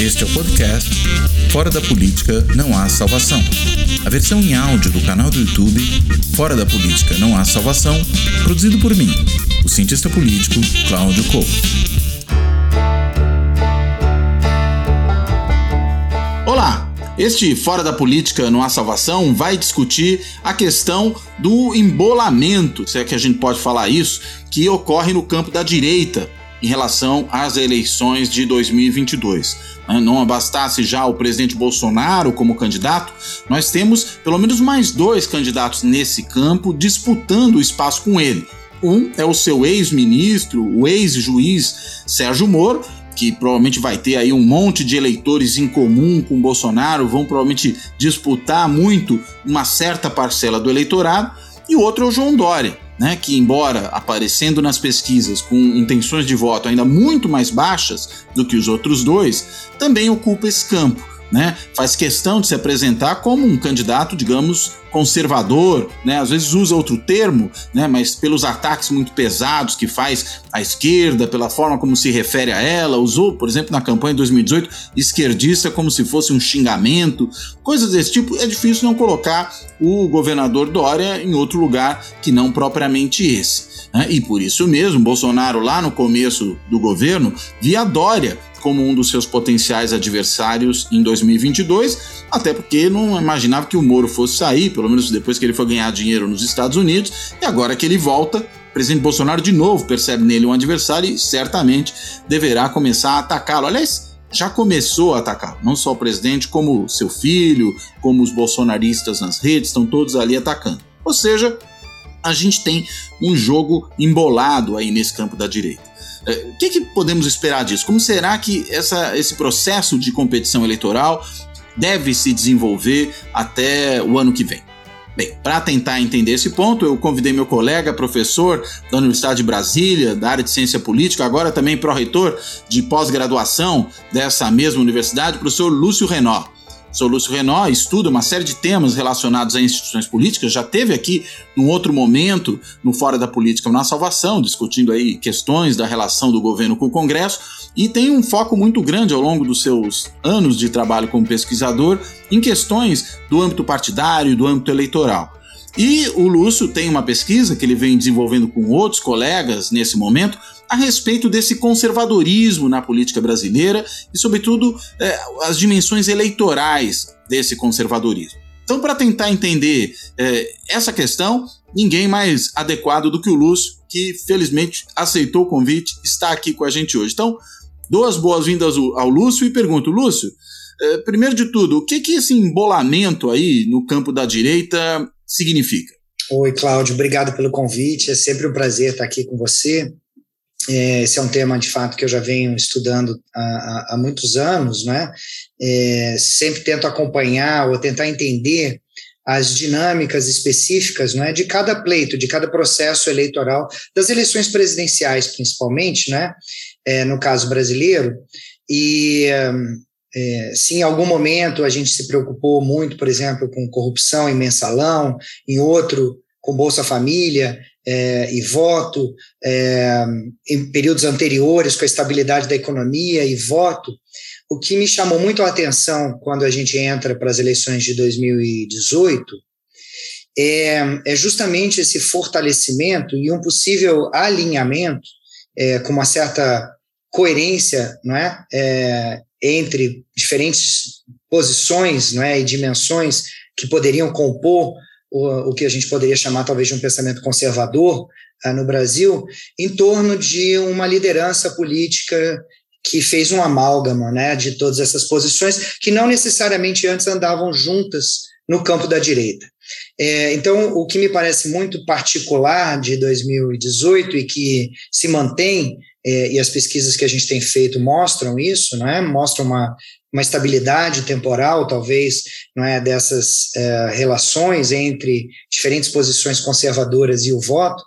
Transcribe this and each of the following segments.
Este é o podcast Fora da Política Não Há Salvação. A versão em áudio do canal do YouTube Fora da Política Não Há Salvação, produzido por mim, o cientista político Cláudio Couto. Olá! Este Fora da Política Não Há Salvação vai discutir a questão do embolamento, se é que a gente pode falar isso, que ocorre no campo da direita em relação às eleições de 2022. Né? Não bastasse já o presidente Bolsonaro como candidato, nós temos pelo menos mais dois candidatos nesse campo disputando o espaço com ele. Um é o seu ex-ministro, o ex-juiz Sérgio Moro, que provavelmente vai ter aí um monte de eleitores em comum com Bolsonaro, vão provavelmente disputar muito uma certa parcela do eleitorado, e o outro é o João Dória, né, que embora aparecendo nas pesquisas com intenções de voto ainda muito mais baixas do que os outros dois, também ocupa esse campo né, faz questão de se apresentar como um candidato, digamos, conservador, né, às vezes usa outro termo, né, mas pelos ataques muito pesados que faz à esquerda, pela forma como se refere a ela, usou, por exemplo, na campanha de 2018, esquerdista como se fosse um xingamento, coisas desse tipo, é difícil não colocar o governador Dória em outro lugar que não propriamente esse. Né? E por isso mesmo, Bolsonaro, lá no começo do governo, via Dória como um dos seus potenciais adversários em 2022, até porque não imaginava que o Moro fosse sair, pelo menos depois que ele foi ganhar dinheiro nos Estados Unidos, e agora que ele volta, o presidente Bolsonaro de novo percebe nele um adversário e certamente deverá começar a atacá-lo. Aliás, já começou a atacar, não só o presidente, como seu filho, como os bolsonaristas nas redes, estão todos ali atacando. Ou seja, a gente tem um jogo embolado aí nesse campo da direita. É, o que, que, podemos esperar disso? Como será que essa, esse processo de competição eleitoral deve se desenvolver até o ano que vem? Bem, para tentar entender esse ponto, eu convidei meu colega, professor da Universidade de Brasília, da área de ciência política, agora também pró-reitor de pós-graduação dessa mesma universidade, o professor Lúcio Renó. Sou Lúcio Renó, estuda uma série de temas relacionados a instituições políticas, já teve aqui num outro momento no Fora da Política na Salvação, discutindo aí questões da relação do governo com o Congresso, e tem um foco muito grande ao longo dos seus anos de trabalho como pesquisador em questões do âmbito partidário, do âmbito eleitoral. E o Lúcio tem uma pesquisa que ele vem desenvolvendo com outros colegas nesse momento a respeito desse conservadorismo na política brasileira e, sobretudo, é, as dimensões eleitorais desse conservadorismo. Então, para tentar entender é, essa questão, ninguém mais adequado do que o Lúcio, que felizmente aceitou o convite, está aqui com a gente hoje. Então, dou as boas-vindas ao Lúcio e pergunto, Lúcio, primeiro de tudo, o que, que esse embolamento aí no campo da direita significa? Oi, Cláudio, obrigado pelo convite. É sempre um prazer estar aqui com você. É, esse é um tema, de fato, que eu já venho estudando há, há muitos anos, né? É, sempre tento acompanhar ou tentar entender as dinâmicas específicas né, de cada pleito, de cada processo eleitoral, das eleições presidenciais, principalmente, né, é, no caso brasileiro. E é, se em algum momento a gente se preocupou muito, por exemplo, com corrupção em mensalão, em outro com Bolsa Família, é, e voto, é, em períodos anteriores, com a estabilidade da economia e voto, o que me chamou muito a atenção quando a gente entra para as eleições de 2018 é, é justamente esse fortalecimento e um possível alinhamento é, com uma certa coerência não é, é entre diferentes posições não é, e dimensões que poderiam compor o, o que a gente poderia chamar talvez de um pensamento conservador uh, no Brasil, em torno de uma liderança política que fez um amálgama né, de todas essas posições que não necessariamente antes andavam juntas no campo da direita. É, então, o que me parece muito particular de 2018 e que se mantém, é, e as pesquisas que a gente tem feito mostram isso, né, mostram uma uma estabilidade temporal, talvez, não é, dessas é, relações entre diferentes posições conservadoras e o voto,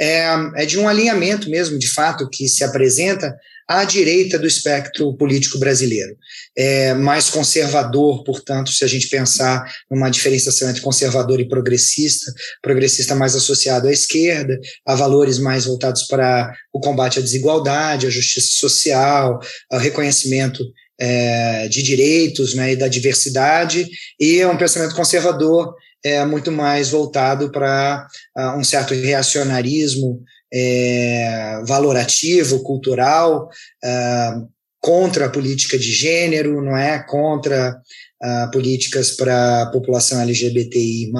é, é de um alinhamento mesmo, de fato, que se apresenta à direita do espectro político brasileiro. É mais conservador, portanto, se a gente pensar numa diferenciação entre conservador e progressista, progressista mais associado à esquerda, a valores mais voltados para o combate à desigualdade, à justiça social, ao reconhecimento é, de direitos né, e da diversidade, e é um pensamento conservador é, muito mais voltado para uh, um certo reacionarismo é, valorativo, cultural, uh, contra a política de gênero, não é? Contra uh, políticas para a população LGBTI+,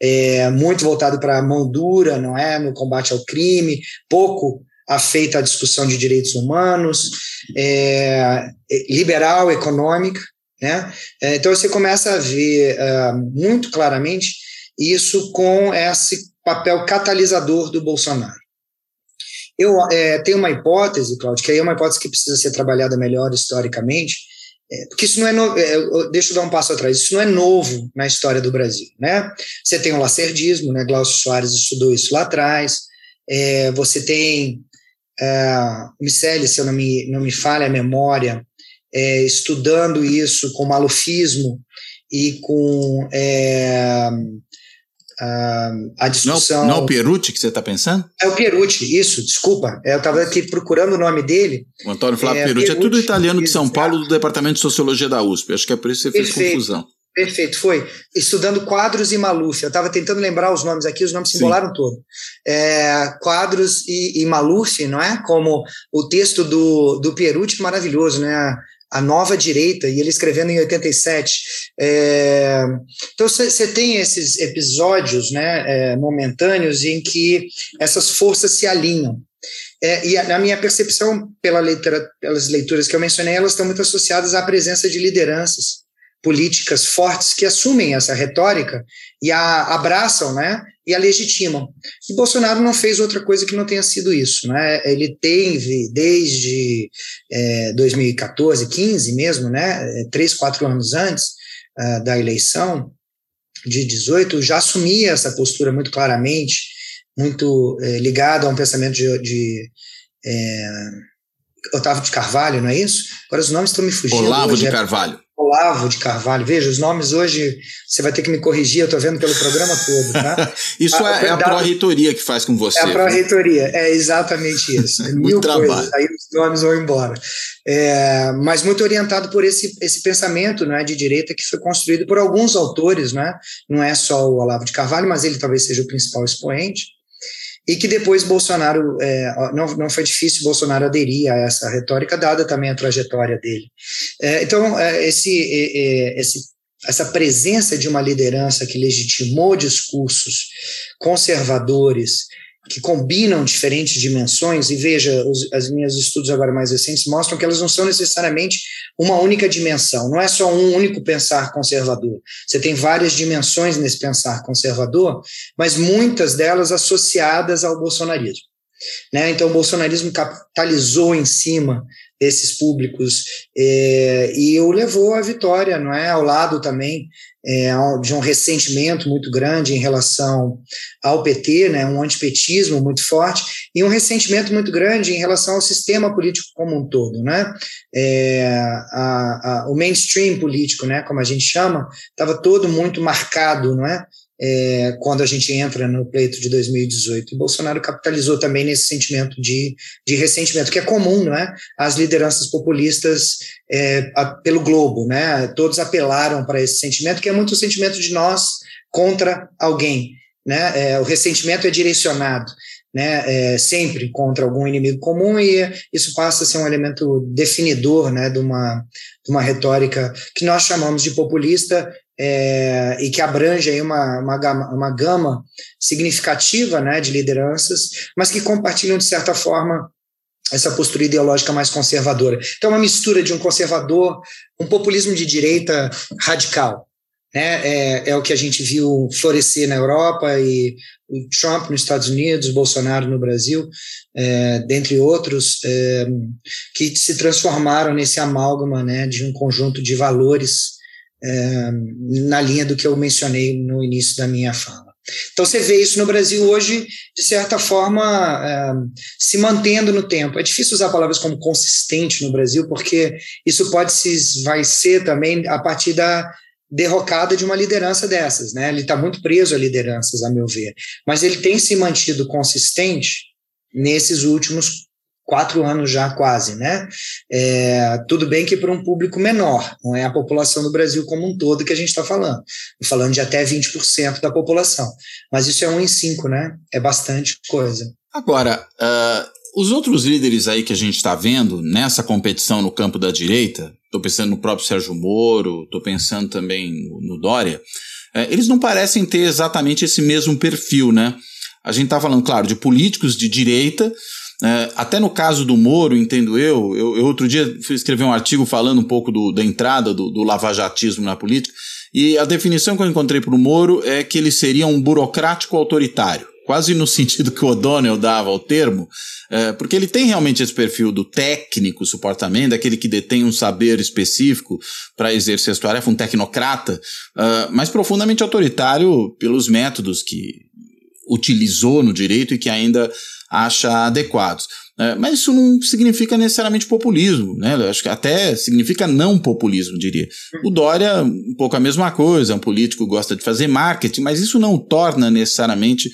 é, muito voltado para a mão dura, não é? No combate ao crime, pouco afeita à discussão de direitos humanos, é, liberal econômica, né? É, então você começa a ver uh, muito claramente isso com esse papel catalisador do Bolsonaro. Eu é, tenho uma hipótese, Claudio, que aí é uma hipótese que precisa ser trabalhada melhor historicamente, é, porque isso não é, no, é, deixa eu dar um passo atrás, isso não é novo na história do Brasil, né? Você tem o lacerdismo, né? Glaucio Soares estudou isso lá atrás, é, você tem é, Miceli, se eu não me, não me falha a memória, é, estudando isso com malufismo e com é, a, a discussão. Não, não é o Perucci que você está pensando? É o Perucci, isso, desculpa. É, eu estava aqui procurando o nome dele. O Antônio Flávio é, Perucci, Perucci, é tudo italiano de São Paulo, do Departamento de Sociologia da USP. Acho que é por isso que você fez Perfeito. confusão. Perfeito, foi. Estudando quadros e Maluf. Eu estava tentando lembrar os nomes aqui, os nomes se embolaram todo. É, quadros e, e Maluf, não é? Como o texto do, do Perucci maravilhoso, né? A nova direita, e ele escrevendo em 87. É, então você tem esses episódios né, é, momentâneos em que essas forças se alinham. É, e na minha percepção, pela leitura, pelas leituras que eu mencionei, elas estão muito associadas à presença de lideranças políticas fortes que assumem essa retórica e a abraçam, né, e a legitimam. E Bolsonaro não fez outra coisa que não tenha sido isso, né? Ele teve desde é, 2014, 15 mesmo, né, é, três, quatro anos antes uh, da eleição de 18, já assumia essa postura muito claramente, muito é, ligado a um pensamento de, de é, Otávio de Carvalho, não é isso? Agora os nomes estão me fugindo. Olavo de é Carvalho. Olavo de Carvalho. Veja, os nomes hoje, você vai ter que me corrigir, eu estou vendo pelo programa todo, tá? isso a, é, é a pró-reitoria que faz com você. É a pró-reitoria, é exatamente isso. É mil trabalho. coisas, aí os nomes vão embora. É, mas muito orientado por esse, esse pensamento né, de direita que foi construído por alguns autores, né? não é só o Olavo de Carvalho, mas ele talvez seja o principal expoente e que depois Bolsonaro, é, não, não foi difícil Bolsonaro aderir a essa retórica, dada também a trajetória dele. É, então, é, esse, esse, essa presença de uma liderança que legitimou discursos conservadores que combinam diferentes dimensões, e veja, os as minhas estudos agora mais recentes mostram que elas não são necessariamente uma única dimensão, não é só um único pensar conservador. Você tem várias dimensões nesse pensar conservador, mas muitas delas associadas ao bolsonarismo. Né? Então, o bolsonarismo capitalizou em cima desses públicos é, e o levou à vitória, não é? Ao lado também é, de um ressentimento muito grande em relação ao PT, né? Um antipetismo muito forte e um ressentimento muito grande em relação ao sistema político como um todo, né? É, a, a, o mainstream político, né? Como a gente chama, estava todo muito marcado, não é? É, quando a gente entra no pleito de 2018. E Bolsonaro capitalizou também nesse sentimento de, de ressentimento, que é comum, não é? As lideranças populistas é, a, pelo globo, né? Todos apelaram para esse sentimento, que é muito o sentimento de nós contra alguém, né? É, o ressentimento é direcionado. Né, é, sempre contra algum inimigo comum e isso passa a ser um elemento definidor né, de, uma, de uma retórica que nós chamamos de populista é, e que abrange aí uma, uma, gama, uma gama significativa né, de lideranças, mas que compartilham, de certa forma, essa postura ideológica mais conservadora. Então, é uma mistura de um conservador, um populismo de direita radical. Né? É, é o que a gente viu florescer na Europa e o Trump nos Estados Unidos, Bolsonaro no Brasil, é, dentre outros, é, que se transformaram nesse amálgama né, de um conjunto de valores na linha do que eu mencionei no início da minha fala. Então você vê isso no Brasil hoje, de certa forma, é, se mantendo no tempo. É difícil usar palavras como consistente no Brasil, porque isso pode se vai ser também a partir da derrocada de uma liderança dessas, né? Ele está muito preso a lideranças, a meu ver, mas ele tem se mantido consistente nesses últimos quatro anos já quase, né? É, tudo bem que para um público menor, não é a população do Brasil como um todo que a gente está falando. falando de até 20% da população. Mas isso é um em cinco, né? É bastante coisa. Agora, uh, os outros líderes aí que a gente está vendo nessa competição no campo da direita, estou pensando no próprio Sérgio Moro, estou pensando também no Dória, uh, eles não parecem ter exatamente esse mesmo perfil, né? A gente está falando, claro, de políticos de direita, é, até no caso do Moro, entendo eu, eu, eu, outro dia fui escrever um artigo falando um pouco do, da entrada do, do lavajatismo na política, e a definição que eu encontrei para o Moro é que ele seria um burocrático autoritário, quase no sentido que o O'Donnell dava ao termo, é, porque ele tem realmente esse perfil do técnico, supostamente, daquele que detém um saber específico para exercer sua tarefa, um tecnocrata, é, mas profundamente autoritário pelos métodos que utilizou no direito e que ainda acha adequados. É, mas isso não significa necessariamente populismo, né? Eu acho que até significa não populismo, diria. O Dória, um pouco a mesma coisa, é um político que gosta de fazer marketing, mas isso não o torna necessariamente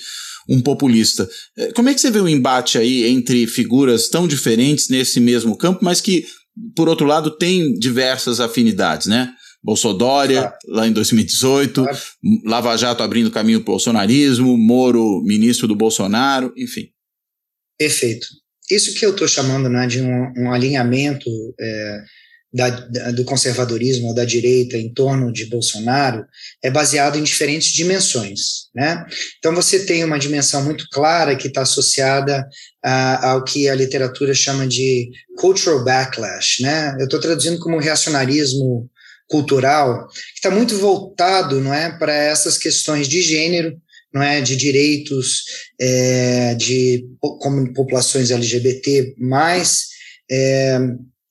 um populista. É, como é que você vê o embate aí entre figuras tão diferentes nesse mesmo campo, mas que, por outro lado, têm diversas afinidades, né? Bolsodória, ah. lá em 2018, ah. Lava Jato abrindo caminho para o bolsonarismo, Moro, ministro do Bolsonaro, enfim. Perfeito. Isso que eu estou chamando né, de um, um alinhamento é, da, da, do conservadorismo ou da direita em torno de Bolsonaro é baseado em diferentes dimensões. Né? Então, você tem uma dimensão muito clara que está associada a, ao que a literatura chama de cultural backlash. Né? Eu estou traduzindo como reacionarismo cultural, que está muito voltado não é, para essas questões de gênero, não é, de direitos é, de como populações LGBT mais é,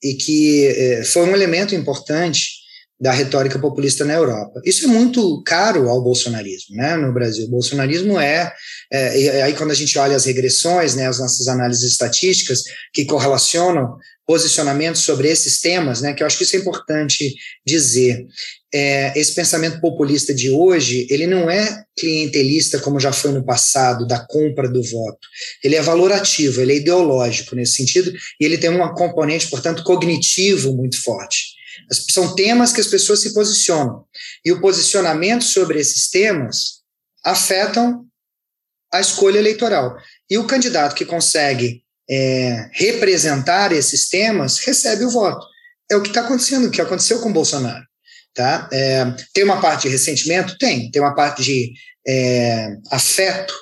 e que é, foi um elemento importante da retórica populista na Europa. Isso é muito caro ao bolsonarismo, né, no Brasil. O bolsonarismo é, é aí quando a gente olha as regressões, né, as nossas análises estatísticas que correlacionam posicionamentos sobre esses temas, né, que eu acho que isso é importante dizer. É, esse pensamento populista de hoje, ele não é clientelista como já foi no passado, da compra do voto. Ele é valorativo, ele é ideológico nesse sentido, e ele tem um componente, portanto, cognitivo muito forte. São temas que as pessoas se posicionam. E o posicionamento sobre esses temas afetam a escolha eleitoral. E o candidato que consegue é, representar esses temas recebe o voto. É o que está acontecendo, o que aconteceu com o Bolsonaro. Tá? É, tem uma parte de ressentimento? Tem. Tem uma parte de é, afeto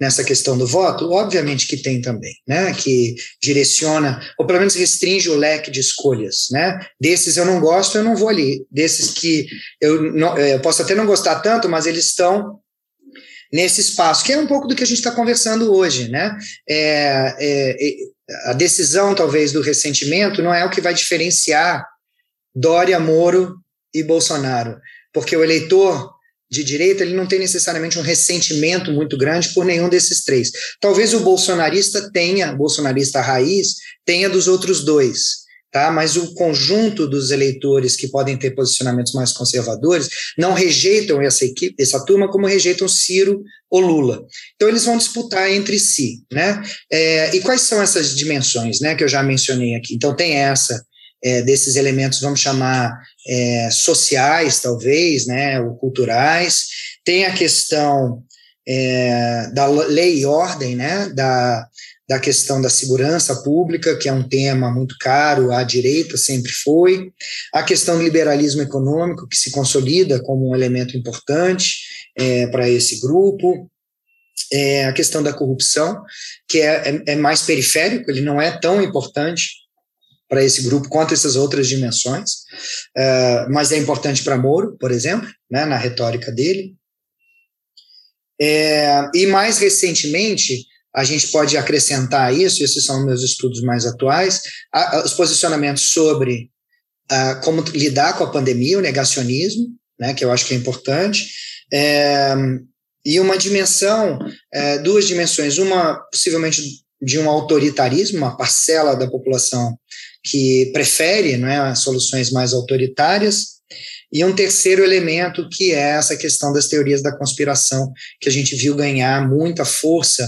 nessa questão do voto? Obviamente que tem também, né? Que direciona, ou pelo menos restringe o leque de escolhas, né? Desses eu não gosto, eu não vou ali. Desses que eu, não, é, eu posso até não gostar tanto, mas eles estão nesse espaço, que é um pouco do que a gente está conversando hoje, né? É, é, é, a decisão, talvez, do ressentimento não é o que vai diferenciar Dória, Moro e Bolsonaro, porque o eleitor de direita ele não tem necessariamente um ressentimento muito grande por nenhum desses três. Talvez o bolsonarista tenha, bolsonarista raiz, tenha dos outros dois tá? Mas o conjunto dos eleitores que podem ter posicionamentos mais conservadores não rejeitam essa equipe, essa turma, como rejeitam Ciro ou Lula. Então eles vão disputar entre si, né? É, e quais são essas dimensões, né? Que eu já mencionei aqui. Então tem essa é, desses elementos, vamos chamar é, sociais, talvez, né? Ou culturais. Tem a questão é, da lei e ordem, né? Da da questão da segurança pública, que é um tema muito caro à direita, sempre foi, a questão do liberalismo econômico, que se consolida como um elemento importante é, para esse grupo, é, a questão da corrupção, que é, é, é mais periférico, ele não é tão importante para esse grupo quanto essas outras dimensões, uh, mas é importante para Moro, por exemplo, né, na retórica dele. É, e mais recentemente, a gente pode acrescentar isso, esses são meus estudos mais atuais, a, a, os posicionamentos sobre a, como lidar com a pandemia, o negacionismo, né, que eu acho que é importante, é, e uma dimensão, é, duas dimensões, uma possivelmente de um autoritarismo, uma parcela da população que prefere não é, soluções mais autoritárias, E um terceiro elemento que é essa questão das teorias da conspiração, que a gente viu ganhar muita força,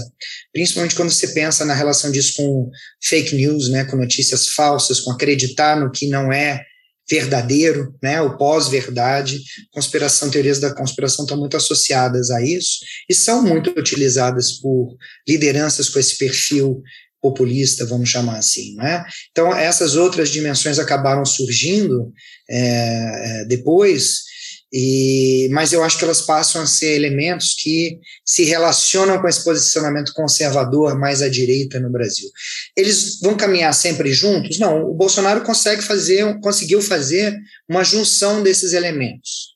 principalmente quando você pensa na relação disso com fake news, né, com notícias falsas, com acreditar no que não é verdadeiro, né, o pós-verdade, conspiração, teorias da conspiração estão muito associadas a isso e são muito utilizadas por lideranças com esse perfil populista, vamos chamar assim, né? Então essas outras dimensões acabaram surgindo é, é, depois, e, mas eu acho que elas passam a ser elementos que se relacionam com esse posicionamento conservador mais à direita no Brasil. Eles vão caminhar sempre juntos? Não, o Bolsonaro consegue fazer, conseguiu fazer uma junção desses elementos,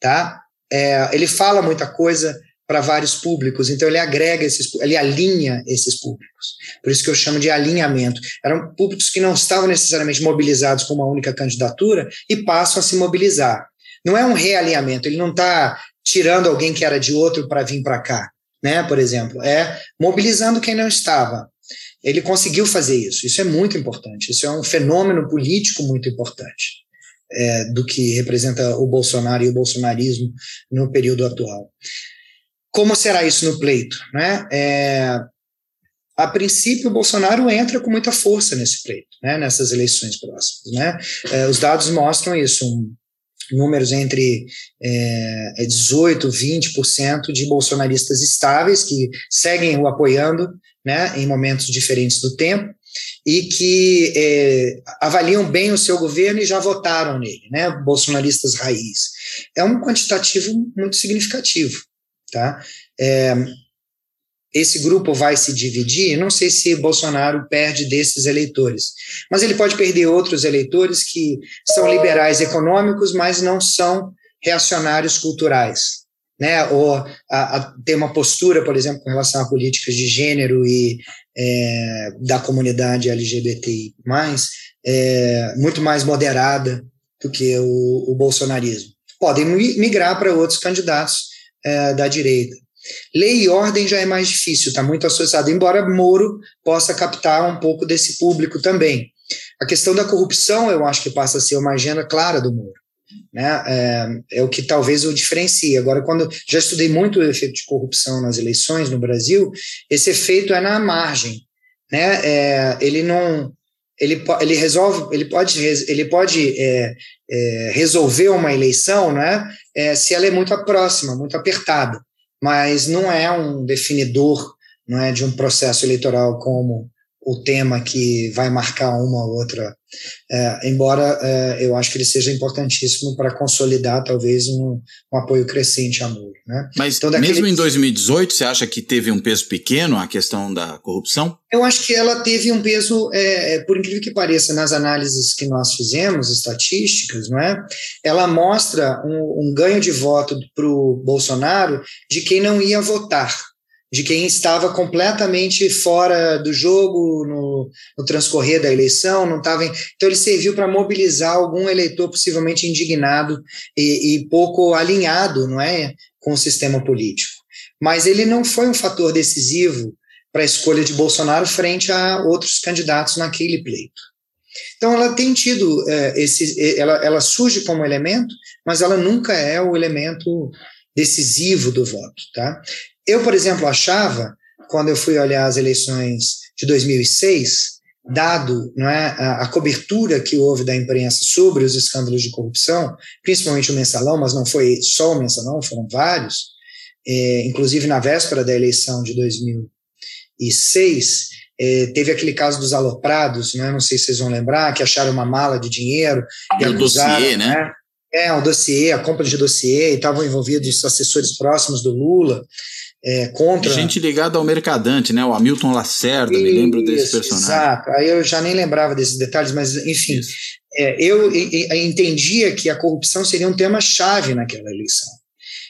tá? É, ele fala muita coisa para vários públicos, então ele agrega esses, ele alinha esses públicos. Por isso que eu chamo de alinhamento. Eram públicos que não estavam necessariamente mobilizados com uma única candidatura e passam a se mobilizar. Não é um realinhamento, ele não está tirando alguém que era de outro para vir para cá, né? Por exemplo, é mobilizando quem não estava. Ele conseguiu fazer isso. Isso é muito importante. Isso é um fenômeno político muito importante. É, do que representa o Bolsonaro e o bolsonarismo no período atual. Como será isso no pleito? Né? É, a princípio, o Bolsonaro entra com muita força nesse pleito, né, nessas eleições próximas. Né? É, os dados mostram isso, um, números entre é, 18%, 20% de bolsonaristas estáveis que seguem o apoiando né, em momentos diferentes do tempo e que é, avaliam bem o seu governo e já votaram nele, né, bolsonaristas raiz. É um quantitativo muito significativo. Tá? É, esse grupo vai se dividir, não sei se Bolsonaro perde desses eleitores, mas ele pode perder outros eleitores que são liberais econômicos, mas não são reacionários culturais, né? Ou a, a, ter uma postura, por exemplo, com relação a políticas de gênero e é, da comunidade LGBTI+, é, muito mais moderada do que o, o bolsonarismo. Podem migrar para outros candidatos é, da direita. Lei e ordem já é mais difícil, está muito associado, embora Moro possa captar um pouco desse público também. A questão da corrupção, eu acho que passa a ser uma agenda clara do Moro. Né? É, é, o que talvez o diferencie. Agora, quando já estudei muito o efeito de corrupção nas eleições no Brasil, esse efeito é na margem. Né? É, ele não. Ele, ele resolve, ele pode, ele pode é, é, resolver uma eleição né, é, se ela é muito próxima, muito apertada, mas não é um definidor não é, de um processo eleitoral como o tema que vai marcar uma ou outra, é, embora é, eu acho que ele seja importantíssimo para consolidar talvez um, um, apoio crescente a Moro. Né? Mas então, daquele... mesmo em 2018, você acha que teve um peso pequeno a questão da corrupção? Eu acho que ela teve um peso, é, é por incrível que pareça, nas análises que nós fizemos, estatísticas, não é? ela mostra um, um ganho de voto para o Bolsonaro de quem não ia votar de quem estava completamente fora do jogo no, no transcorrer da eleição, não estava. Então ele serviu para mobilizar algum eleitor possivelmente indignado e, e pouco alinhado, não é, com o sistema político. Mas ele não foi um fator decisivo para a escolha de Bolsonaro frente a outros candidatos naquele pleito. Então ela tem tido é, esse, ela, ela surge como elemento, mas ela nunca é o elemento decisivo do voto, tá? Eu, por exemplo, achava, quando eu fui olhar as eleições de 2006, dado não é, a, a, cobertura que houve da imprensa sobre os escândalos de corrupção, principalmente o mensalão, mas não foi só o mensalão, foram vários, é, inclusive na véspera da eleição de 2006, é, teve aquele caso dos aloprados, né, não sei se vocês vão lembrar, que acharam uma mala de dinheiro e, acusaram, dossiê, né? né? É, o dossiê, a compra de dossiê, e estavam envolvidos assessores próximos do Lula é, contra. Gente ligada ao mercadante, né? O Hamilton Lacerda, me lembro desse personagem. Exato, aí eu já nem lembrava desses detalhes, mas enfim, é, eu, eu entendia que a corrupção seria um tema-chave naquela eleição.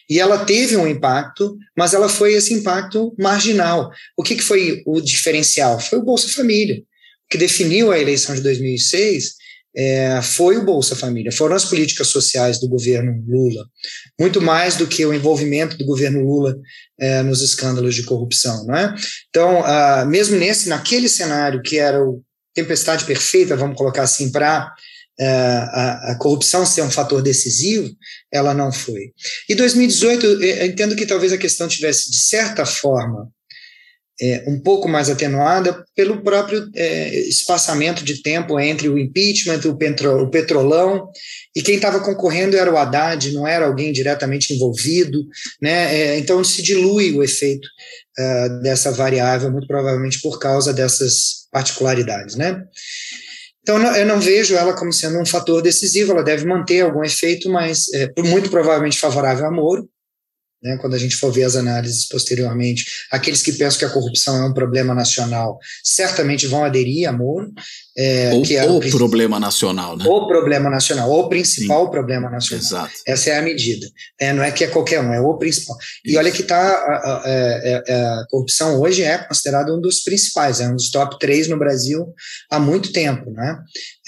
E ela teve um impacto, mas ela foi esse impacto marginal. O que, que foi o diferencial? Foi o Bolsa Família, que definiu a eleição de 2006 é, foi o Bolsa Família, foram as políticas sociais do governo Lula, muito mais do que o envolvimento do governo Lula é, nos escândalos de corrupção, não é? Então, mesmo nesse, naquele cenário que era o tempestade perfeita, vamos colocar assim, para é, a, a, corrupção ser um fator decisivo, ela não foi. E 2018, eu entendo que talvez a questão tivesse, de certa forma, é, um pouco mais atenuada pelo próprio é, espaçamento de tempo entre o impeachment, o, petro, o petrolão, e quem estava concorrendo era o Haddad, não era alguém diretamente envolvido, né? É, então se dilui o efeito uh, dessa variável, muito provavelmente por causa dessas particularidades, né? Então, eu não vejo ela como sendo um fator decisivo, ela deve manter algum efeito, mas é, muito provavelmente favorável a Moro, né, quando a gente for ver as análises posteriormente, aqueles que pensam que a corrupção é um problema nacional certamente vão aderir a Moro. É, ou que é o, o problema nacional, né? O problema nacional, ou o principal Sim. problema nacional. Exato. Essa é a medida. É, não é que é qualquer um, é o principal. E Isso. olha que tá, a, a, é, a, corrupção hoje é considerada um dos principais, é um dos top três no Brasil há muito tempo. Né?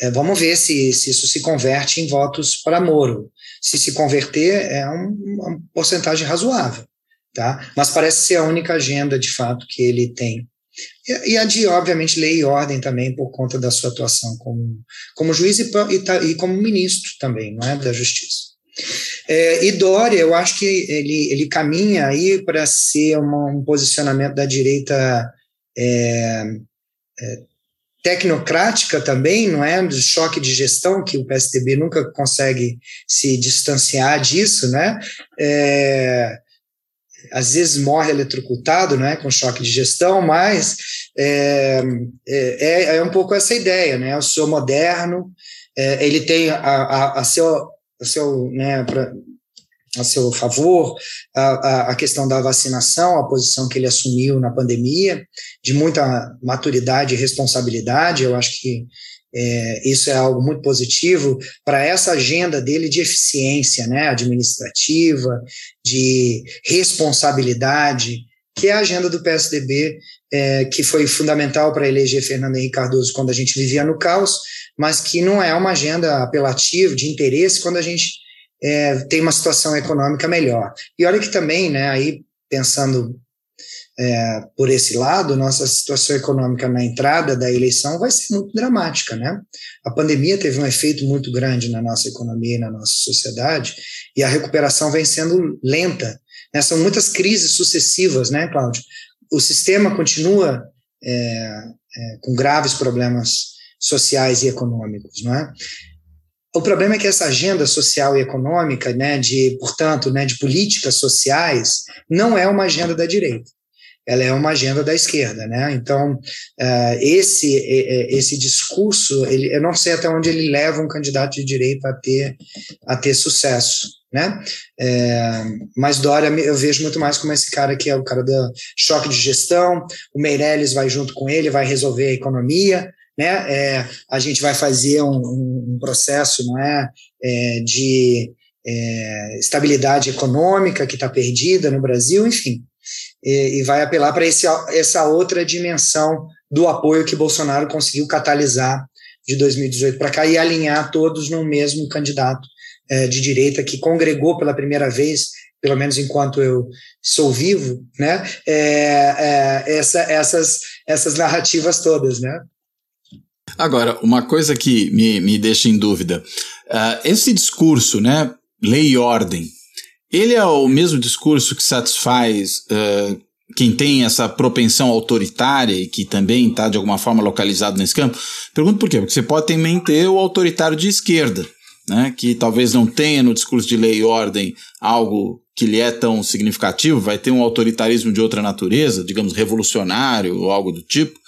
É, vamos ver se, se isso se converte em votos para Moro se se converter, é um, uma porcentagem razoável, tá? Mas parece ser a única agenda, de fato, que ele tem. E, e a de, obviamente, lei e ordem também, por conta da sua atuação como, como juiz e, e, e como ministro também, não é, da Justiça. É, e Dória, eu acho que ele, ele caminha aí para ser uma, um posicionamento da direita é, é, tecnocrática também, não é? Do choque de gestão, que o PSDB nunca consegue se distanciar disso, né? É, às vezes morre eletrocutado, né, com choque de gestão, mas é, é, é um pouco essa ideia, né? O senhor moderno, é, ele tem a, a, a seu, a seu né, pra, a seu favor, a, a, questão da vacinação, a posição que ele assumiu na pandemia, de muita maturidade e responsabilidade, eu acho que é, isso é algo muito positivo para essa agenda dele de eficiência né, administrativa, de responsabilidade, que é a agenda do PSDB, é, que foi fundamental para eleger Fernando Henrique Cardoso quando a gente vivia no caos, mas que não é uma agenda apelativa, de interesse, quando a gente é, tem uma situação econômica melhor. E olha que também, né, aí pensando é, por esse lado, nossa situação econômica na entrada da eleição vai ser muito dramática, né? A pandemia teve um efeito muito grande na nossa economia e na nossa sociedade, e a recuperação vem sendo lenta. Né? São muitas crises sucessivas, né, Cláudio? O sistema continua é, é, com graves problemas sociais e econômicos, não é? O problema é que essa agenda social e econômica, né, de, portanto, né, de políticas sociais, não é uma agenda da direita. Ela é uma agenda da esquerda, né? Então, uh, esse esse discurso, ele, eu não sei até onde ele leva um candidato de direita a ter a ter sucesso, né? É, mas Dória eu vejo muito mais como esse cara que é o cara do choque de gestão. O Meirelles vai junto com ele, vai resolver a economia né? É, a gente vai fazer um, um processo, não é, é de é, estabilidade econômica que está perdida no Brasil, enfim, e, e vai apelar para essa outra dimensão do apoio que Bolsonaro conseguiu catalisar de 2018 para cá e alinhar todos no mesmo candidato é, de direita que congregou pela primeira vez pelo menos enquanto eu sou vivo, né? É, é, essa, essas, essas narrativas todas, né? Agora, uma coisa que me, me deixa em dúvida: uh, esse discurso, né, lei e ordem, ele é o mesmo discurso que satisfaz uh, quem tem essa propensão autoritária e que também está de alguma forma localizado nesse campo? Pergunto por quê? Porque você pode também ter o autoritário de esquerda, né, que talvez não tenha no discurso de lei e ordem algo que lhe é tão significativo, vai ter um autoritarismo de outra natureza, digamos revolucionário ou algo do tipo,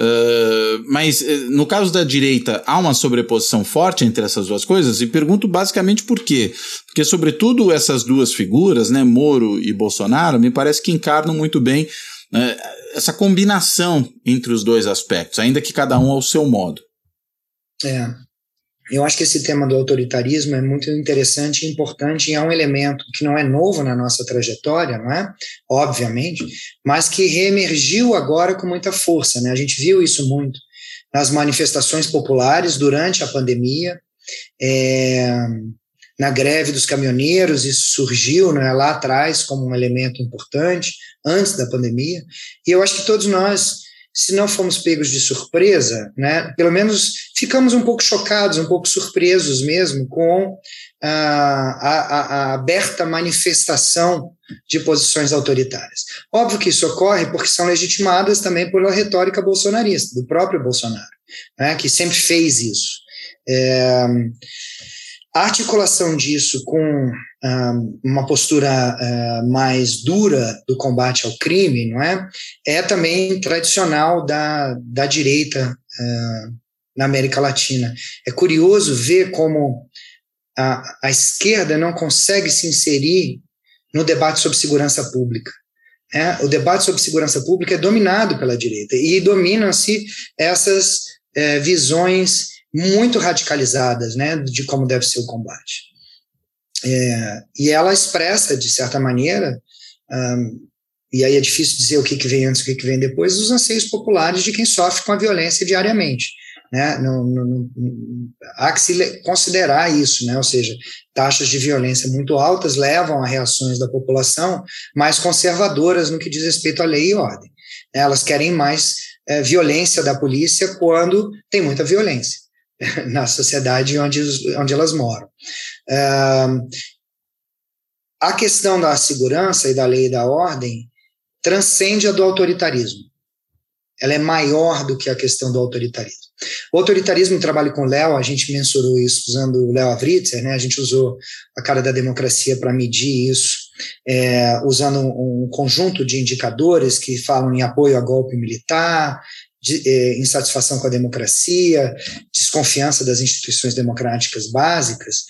Uh, mas uh, no caso da direita, há uma sobreposição forte entre essas duas coisas? E pergunto basicamente por quê? Porque, sobretudo, essas duas figuras, né, Moro e Bolsonaro, me parece que encarnam muito bem uh, essa combinação entre os dois aspectos, ainda que cada um ao seu modo. É, eu acho que esse tema do autoritarismo é muito interessante e importante e é um elemento que não é novo na nossa trajetória, não é? Obviamente, mas que reemergiu agora com muita força, né? A gente viu isso muito nas manifestações populares durante a pandemia, é, na greve dos caminhoneiros, isso surgiu né, lá atrás como um elemento importante, antes da pandemia, e eu acho que todos nós se não fomos pegos de surpresa, né, pelo menos ficamos um pouco chocados, um pouco surpresos mesmo com a, a, a aberta manifestação de posições autoritárias. Óbvio que isso ocorre porque são legitimadas também pela retórica bolsonarista, do próprio Bolsonaro, né, que sempre fez isso. É, a articulação disso com uma postura uh, mais dura do combate ao crime, não é? É também tradicional da, da direita uh, na América Latina. É curioso ver como a, a esquerda não consegue se inserir no debate sobre segurança pública. É, o debate sobre segurança pública é dominado pela direita e dominam-se essas é, visões muito radicalizadas né, de como deve ser o combate. É, e ela expressa, de certa maneira, um, e aí é difícil dizer o que, que vem antes e o que, que vem depois, os anseios populares de quem sofre com a violência diariamente. Né? Não, há que se considerar isso, né? ou seja, taxas de violência muito altas levam a reações da população mais conservadoras no que diz respeito à lei e ordem. Elas querem mais é, violência da polícia quando tem muita violência na sociedade onde, onde elas moram. a questão da segurança e da lei e da ordem transcende a do autoritarismo. Ela é maior do que a questão do autoritarismo. O autoritarismo, trabalho com o Léo, a gente mensurou isso usando o Léo Avritzer, né? a gente usou a cara da democracia para medir isso, é, usando um conjunto de indicadores que falam em apoio a golpe militar, de, é, insatisfação com a democracia, desconfiança das instituições democráticas básicas,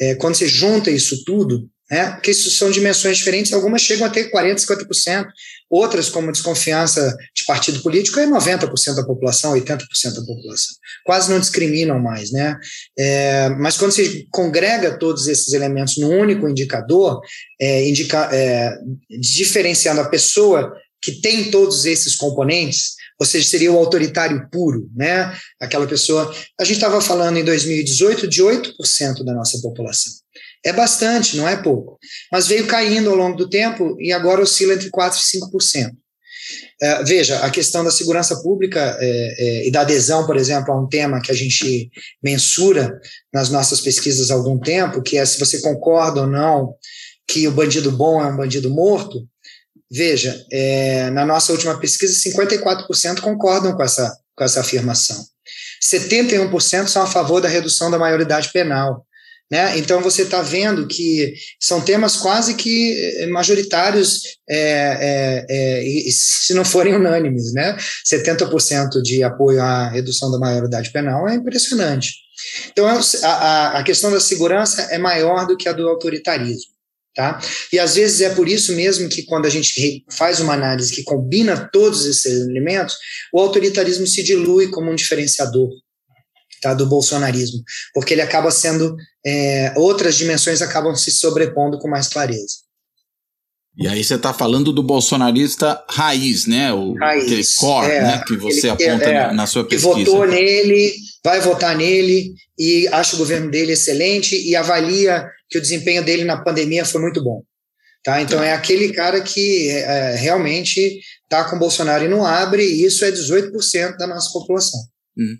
é, quando você junta isso tudo, né, porque isso são dimensões diferentes, algumas chegam a ter 40%, 50%, outras, como desconfiança de partido político, é 90% da população, 80% da população. Quase não discriminam mais, né? É, mas quando você congrega todos esses elementos num único indicador, é, indica, é, diferenciando a pessoa que tem todos esses componentes, ou seja, seria o autoritário puro, né? Aquela pessoa. A gente estava falando em 2018 de 8% da nossa população. É bastante, não é pouco. Mas veio caindo ao longo do tempo e agora oscila entre 4% e 5%. É, veja, a questão da segurança pública é, é, e da adesão, por exemplo, a um tema que a gente mensura nas nossas pesquisas há algum tempo, que é se você concorda ou não que o bandido bom é um bandido morto, Veja, é, na nossa última pesquisa, 54% concordam com essa, com essa afirmação. 71% são a favor da redução da maioridade penal. Né? Então, você está vendo que são temas quase que eh, majoritários, é, é, é, se não forem unânimes. Né? 70% de apoio à redução da maioridade penal é impressionante. Então, a, a questão da segurança é maior do que a do autoritarismo. Tá? E às vezes é por isso mesmo que quando a gente faz uma análise que combina todos esses elementos, o autoritarismo se dilui como um diferenciador tá, do bolsonarismo, porque ele acaba sendo é, outras dimensões acabam se sobrepondo com mais clareza. E aí você está falando do bolsonarista raiz, né? O, raiz, aquele core é, né? que você aponta é, na, na sua pesquisa. Que votou nele, vai votar nele e acha o governo dele excelente e avalia que o desempenho dele na pandemia foi muito bom. Tá? Então é aquele cara que é, é realmente está com o Bolsonaro e não abre, e isso é 18% da nossa população. Hum.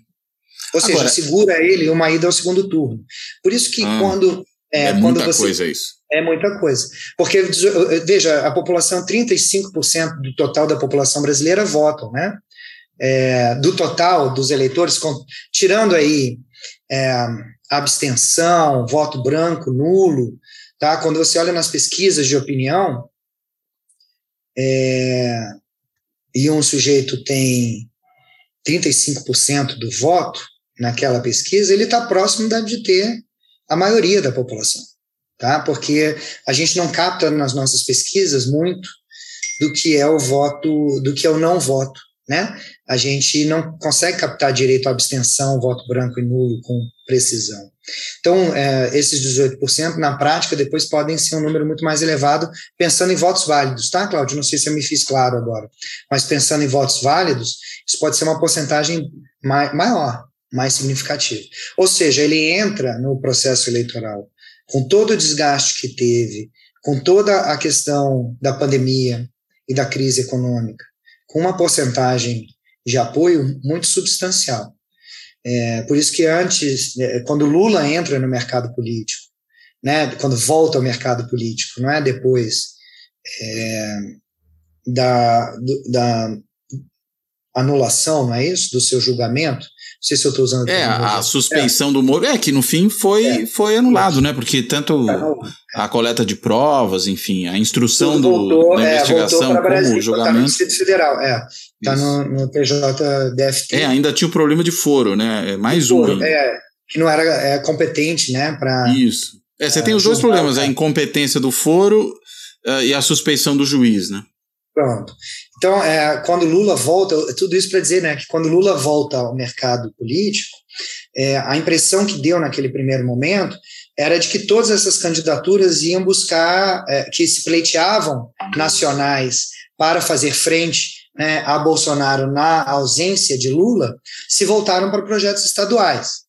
Ou seja, Agora, segura ele uma ida ao segundo turno. Por isso que ah, quando. É, é quando muita você, coisa isso. É muita coisa. Porque, veja, a população, 35% do total da população brasileira votam, né? É, do total dos eleitores, com, tirando aí é, abstenção, voto branco, nulo, tá? Quando você olha nas pesquisas de opinião, é, e um sujeito tem 35% do voto naquela pesquisa, ele está próximo de ter a maioria da população, tá? Porque a gente não capta nas nossas pesquisas muito do que é o voto, do que é o não voto, né? A gente não consegue captar direito à abstenção, voto branco e nulo com precisão. Então, é, esses 18%, na prática, depois podem ser um número muito mais elevado, pensando em votos válidos, tá, Cláudio? Não sei se eu me fiz claro agora, mas pensando em votos válidos, isso pode ser uma porcentagem maior, mais significativa. Ou seja, ele entra no processo eleitoral com todo o desgaste que teve, com toda a questão da pandemia e da crise econômica, com uma porcentagem de apoio muito substancial. É, por isso que antes, é, quando Lula entra no mercado político, né, quando volta ao mercado político, não é depois é, da, da anulação, não é isso, do seu julgamento, não sei se eu estou usando. É, a, suspensão é. do Moro. É, que no fim foi, é. foi anulado, né? Porque tanto a coleta de provas, enfim, a instrução voltou, do, da é, investigação como Brasil, o julgamento. Tá no Distrito Federal, é. Está no, no TJDFT. É, ainda tinha o problema de foro, né? É mais um. É, que não era é, competente, né? Pra, Isso. É, você tem os dois problemas, a incompetência do foro uh, e a suspeição do juiz, né? Pronto. Então, é, quando Lula volta, tudo isso para dizer né, que quando Lula volta ao mercado político, é, a impressão que deu naquele primeiro momento era de que todas essas candidaturas iam buscar, é, que se pleiteavam nacionais para fazer frente né, a Bolsonaro na ausência de Lula, se voltaram para projetos estaduais.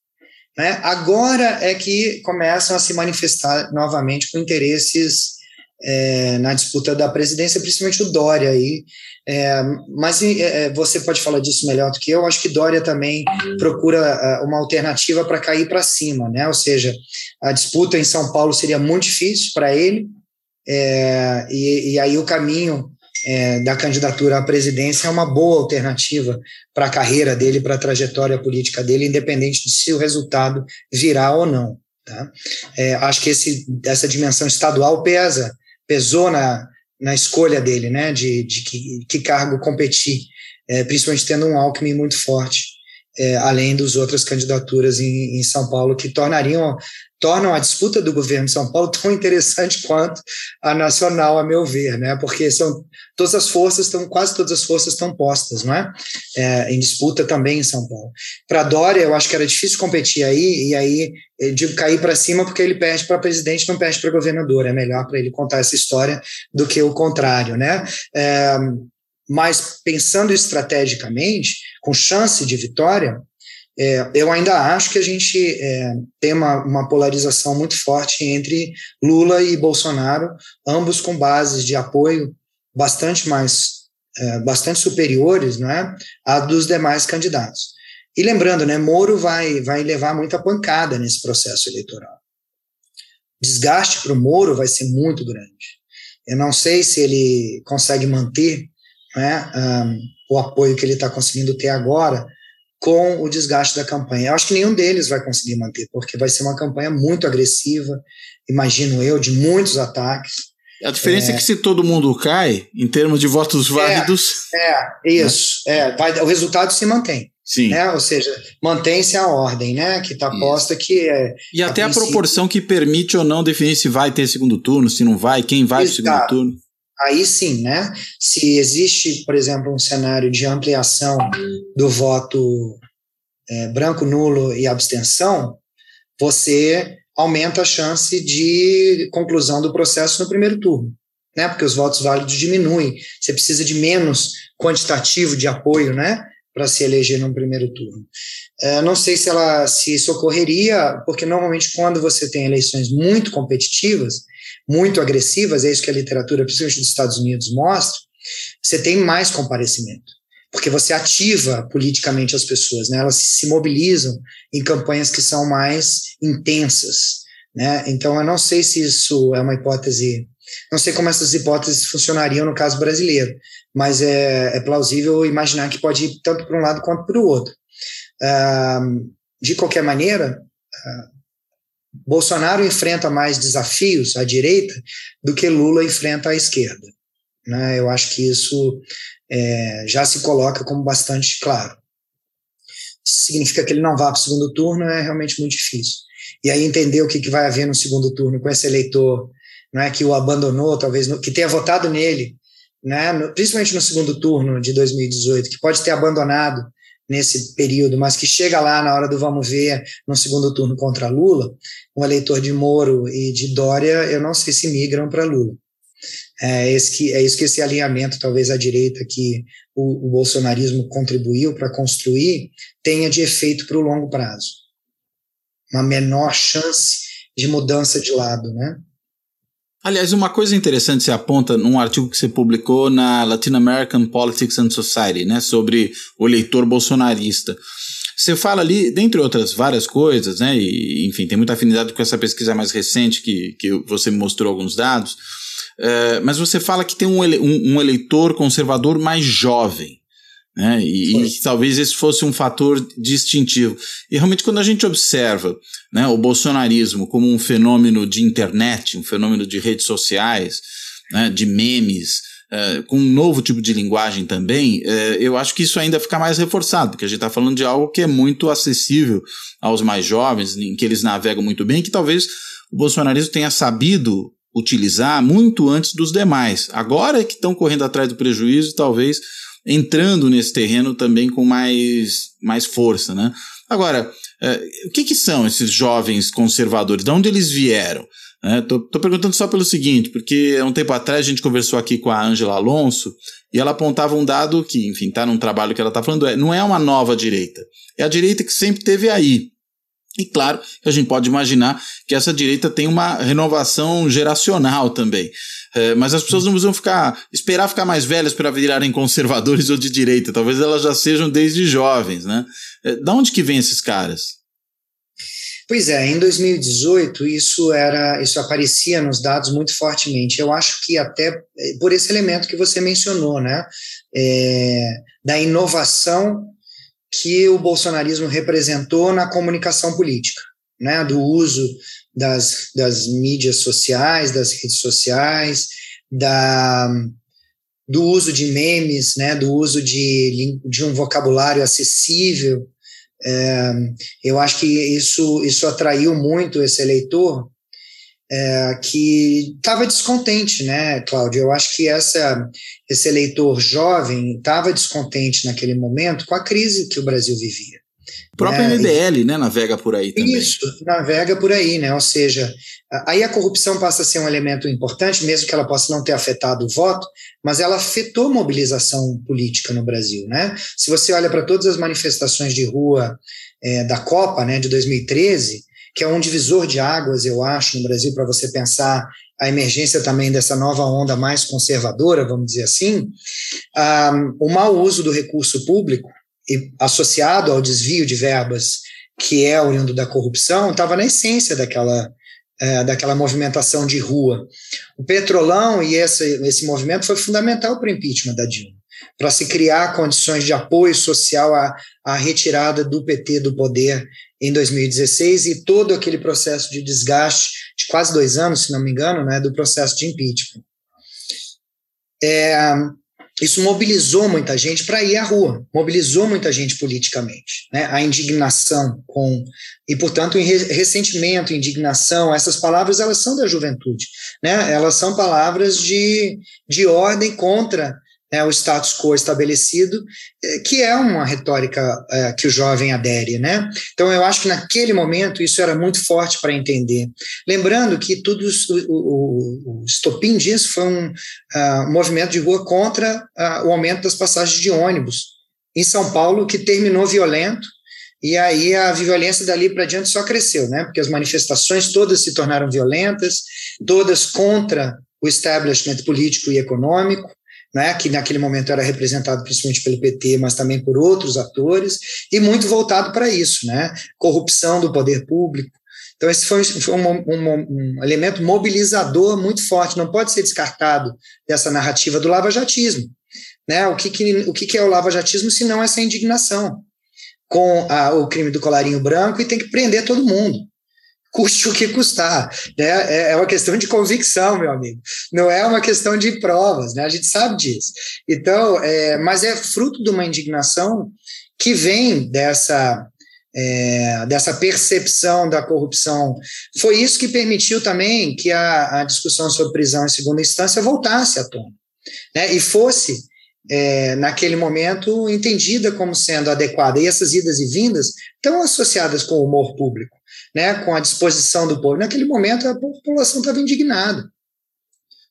Né? Agora é que começam a se manifestar novamente com interesses é, na disputa da presidência, principalmente o Dória aí. É, mas é, você pode falar disso melhor do que eu. Acho que Dória também procura é, uma alternativa para cair para cima, né? Ou seja, a disputa em São Paulo seria muito difícil para ele, é, e, e, aí o caminho é, da candidatura à presidência é uma boa alternativa para a carreira dele, para a trajetória política dele, independente de se o resultado virá ou não. Tá? acho que esse, essa dimensão estadual pesa pesou na, na escolha dele, né, de, de que, que cargo competir, é, principalmente tendo um Alckmin muito forte, é, além das outras candidaturas em, em, São Paulo, que tornariam tornam a disputa do governo de São Paulo tão interessante quanto a nacional, a meu ver, né? Porque são todas as forças estão quase todas as forças estão postas, não é? é em disputa também em São Paulo. Para Dória, eu acho que era difícil competir aí e aí digo cair para cima porque ele perde para presidente, não perde para governador. É melhor para ele contar essa história do que o contrário, né? É, mas pensando estrategicamente, com chance de vitória, é, eu ainda acho que a gente é, tem uma, uma, polarização muito forte entre Lula e Bolsonaro, ambos com bases de apoio bastante mais, é, bastante superiores, não é, a dos demais candidatos. E lembrando, né, Moro vai, vai levar muita pancada nesse processo eleitoral. Desgaste para o Moro vai ser muito grande. Eu não sei se ele consegue manter né, um, o apoio que ele está conseguindo ter agora com o desgaste da campanha. Eu acho que nenhum deles vai conseguir manter, porque vai ser uma campanha muito agressiva, imagino eu, de muitos ataques. A diferença é, é que se todo mundo cai, em termos de votos válidos. É, é isso. Né? É, vai, o resultado se mantém. Sim. Né? Ou seja, mantém-se a ordem, né? Que está posta que é. E até a, a proporção que permite ou não definir se vai ter segundo turno, se não vai, quem vai para o segundo turno aí sim, né? Se existe, por exemplo, um cenário de ampliação do voto é, branco, nulo e abstenção, você aumenta a chance de conclusão do processo no primeiro turno, né? Porque os votos válidos diminuem. Você precisa de menos quantitativo de apoio, né? Para se eleger no primeiro turno. É, não sei se ela se isso ocorreria, porque normalmente quando você tem eleições muito competitivas, muito agressivas, é isso que a literatura, principalmente dos Estados Unidos, mostra, você tem mais comparecimento, porque você ativa politicamente as pessoas, né? elas se mobilizam em campanhas que são mais intensas. Né? Então, eu não sei se isso é uma hipótese, não sei como essas hipóteses funcionariam no caso brasileiro, mas é, é plausível imaginar que pode ir tanto para um lado quanto para o outro. Uh, de qualquer maneira, uh, Bolsonaro enfrenta mais desafios à direita do que Lula enfrenta à esquerda. Né? Eu acho que isso é, já se coloca como bastante claro. Significa que ele não vá para o segundo turno é realmente muito difícil. E aí entender o que, que vai haver no segundo turno com esse eleitor não é que o abandonou, talvez que tenha votado nele, né, principalmente no segundo turno de 2018, que pode ter abandonado nesse período, mas que chega lá na hora do vamos ver no segundo turno contra Lula, um eleitor de Moro e de Dória, eu não sei se migram para Lula. É, esse que, é isso que esse alinhamento, talvez à direita, que o, o bolsonarismo contribuiu para construir, tenha de efeito para o longo prazo. Uma menor chance de mudança de lado, né? Aliás, uma coisa interessante se aponta num artigo que você publicou na Latin American Politics and Society, né, sobre o eleitor bolsonarista. Você fala ali, dentre outras várias coisas, né, e enfim, tem muita afinidade com essa pesquisa mais recente que, que você me mostrou alguns dados, é, mas você fala que tem um, ele, um, um eleitor conservador mais jovem. Né? E, e, talvez esse fosse um fator distintivo. E realmente, quando a gente observa né, o bolsonarismo como um fenômeno de internet, um fenômeno de redes sociais, né, de memes, uh, com um novo tipo de linguagem também, uh, eu acho que isso ainda fica mais reforçado, porque a gente está falando de algo que é muito acessível aos mais jovens, em que eles navegam muito bem, que talvez o bolsonarismo tenha sabido utilizar muito antes dos demais. Agora é que estão correndo atrás do prejuízo e talvez entrando nesse terreno também com mais, mais força, né? Agora, é, o que, que são esses jovens conservadores? De onde eles vieram? Estou é, perguntando só pelo seguinte, porque há um tempo atrás a gente conversou aqui com a Ângela Alonso e ela apontava um dado que, enfim, está num trabalho que ela está falando, é, não é uma nova direita, é a direita que sempre teve aí. E claro a gente pode imaginar que essa direita tem uma renovação geracional também. É, mas as pessoas não precisam ficar, esperar ficar mais velhas para virarem conservadores ou de direita. Talvez elas já sejam desde jovens, né? É, da onde que vem esses caras? Pois é, em 2018 isso era, isso aparecia nos dados muito fortemente. Eu acho que até é, por esse elemento que você mencionou, né, é, da inovação que o bolsonarismo representou na comunicação política, né, do uso das, das mídias sociais, das redes sociais, da, do uso de memes, né, do uso de, de um vocabulário acessível. É, eu acho que isso, isso atraiu muito esse eleitor é, que estava descontente, né, Cláudio? Eu acho que essa, esse eleitor jovem estava descontente naquele momento com a crise que o Brasil vivia. O próprio é, MBL, né, navega por aí também. Isso, navega por aí, né? Ou seja, aí a corrupção passa a ser um elemento importante, mesmo que ela possa não ter afetado o voto, mas ela afetou a mobilização política no Brasil, né? Se você olha para todas as manifestações de rua é, da Copa, né, de 2013, que é um divisor de águas, eu acho, no Brasil, para você pensar a emergência também dessa nova onda mais conservadora, vamos dizer assim, um, o mau uso do recurso público, e associado ao desvio de verbas que é oriundo da corrupção, estava na essência daquela, é, daquela movimentação de rua. O Petrolão e esse, esse movimento foi fundamental para o impeachment da Dilma, para se criar condições de apoio social à, à retirada do PT do poder em 2016 e todo aquele processo de desgaste de quase dois anos, se não me engano, né, do processo de impeachment. É, isso mobilizou muita gente para ir à rua, mobilizou muita gente politicamente. Né? A indignação com. E, portanto, ressentimento, indignação, essas palavras elas são da juventude. Né? Elas são palavras de, de ordem contra né, o status quo estabelecido, eh, que é uma retórica é, que o jovem adere. Né? Então, eu acho que naquele momento isso era muito forte para entender. Lembrando que tudo o, o, o estopim disso foi um uh, movimento de rua contra uh, o aumento das passagens de ônibus em São Paulo, que terminou violento, e aí a violência dali para diante só cresceu, né? porque as manifestações todas se tornaram violentas, todas contra o establishment político e econômico, né, que naquele momento era representado principalmente pelo PT, mas também por outros atores, e muito voltado para isso, né, corrupção do poder público. Então, esse foi, foi um, um, um, elemento mobilizador muito forte, não pode ser descartado dessa narrativa do lavajatismo. Né? O, que, que, o que, que é o lavajatismo se não essa indignação com a, o crime do colarinho branco e tem que prender todo mundo custe o que custar. Né? É, é uma questão de convicção, meu amigo. Não é uma questão de provas, né? A gente sabe disso. Então, é, mas é fruto de uma indignação que vem dessa é, dessa percepção da corrupção. Foi isso que permitiu também que a, a discussão sobre prisão em segunda instância voltasse à tona, né? E fosse é, naquele momento entendida como sendo adequada. E essas idas e vindas estão associadas com o humor público né, com a disposição do povo. Naquele momento, a população estava indignada.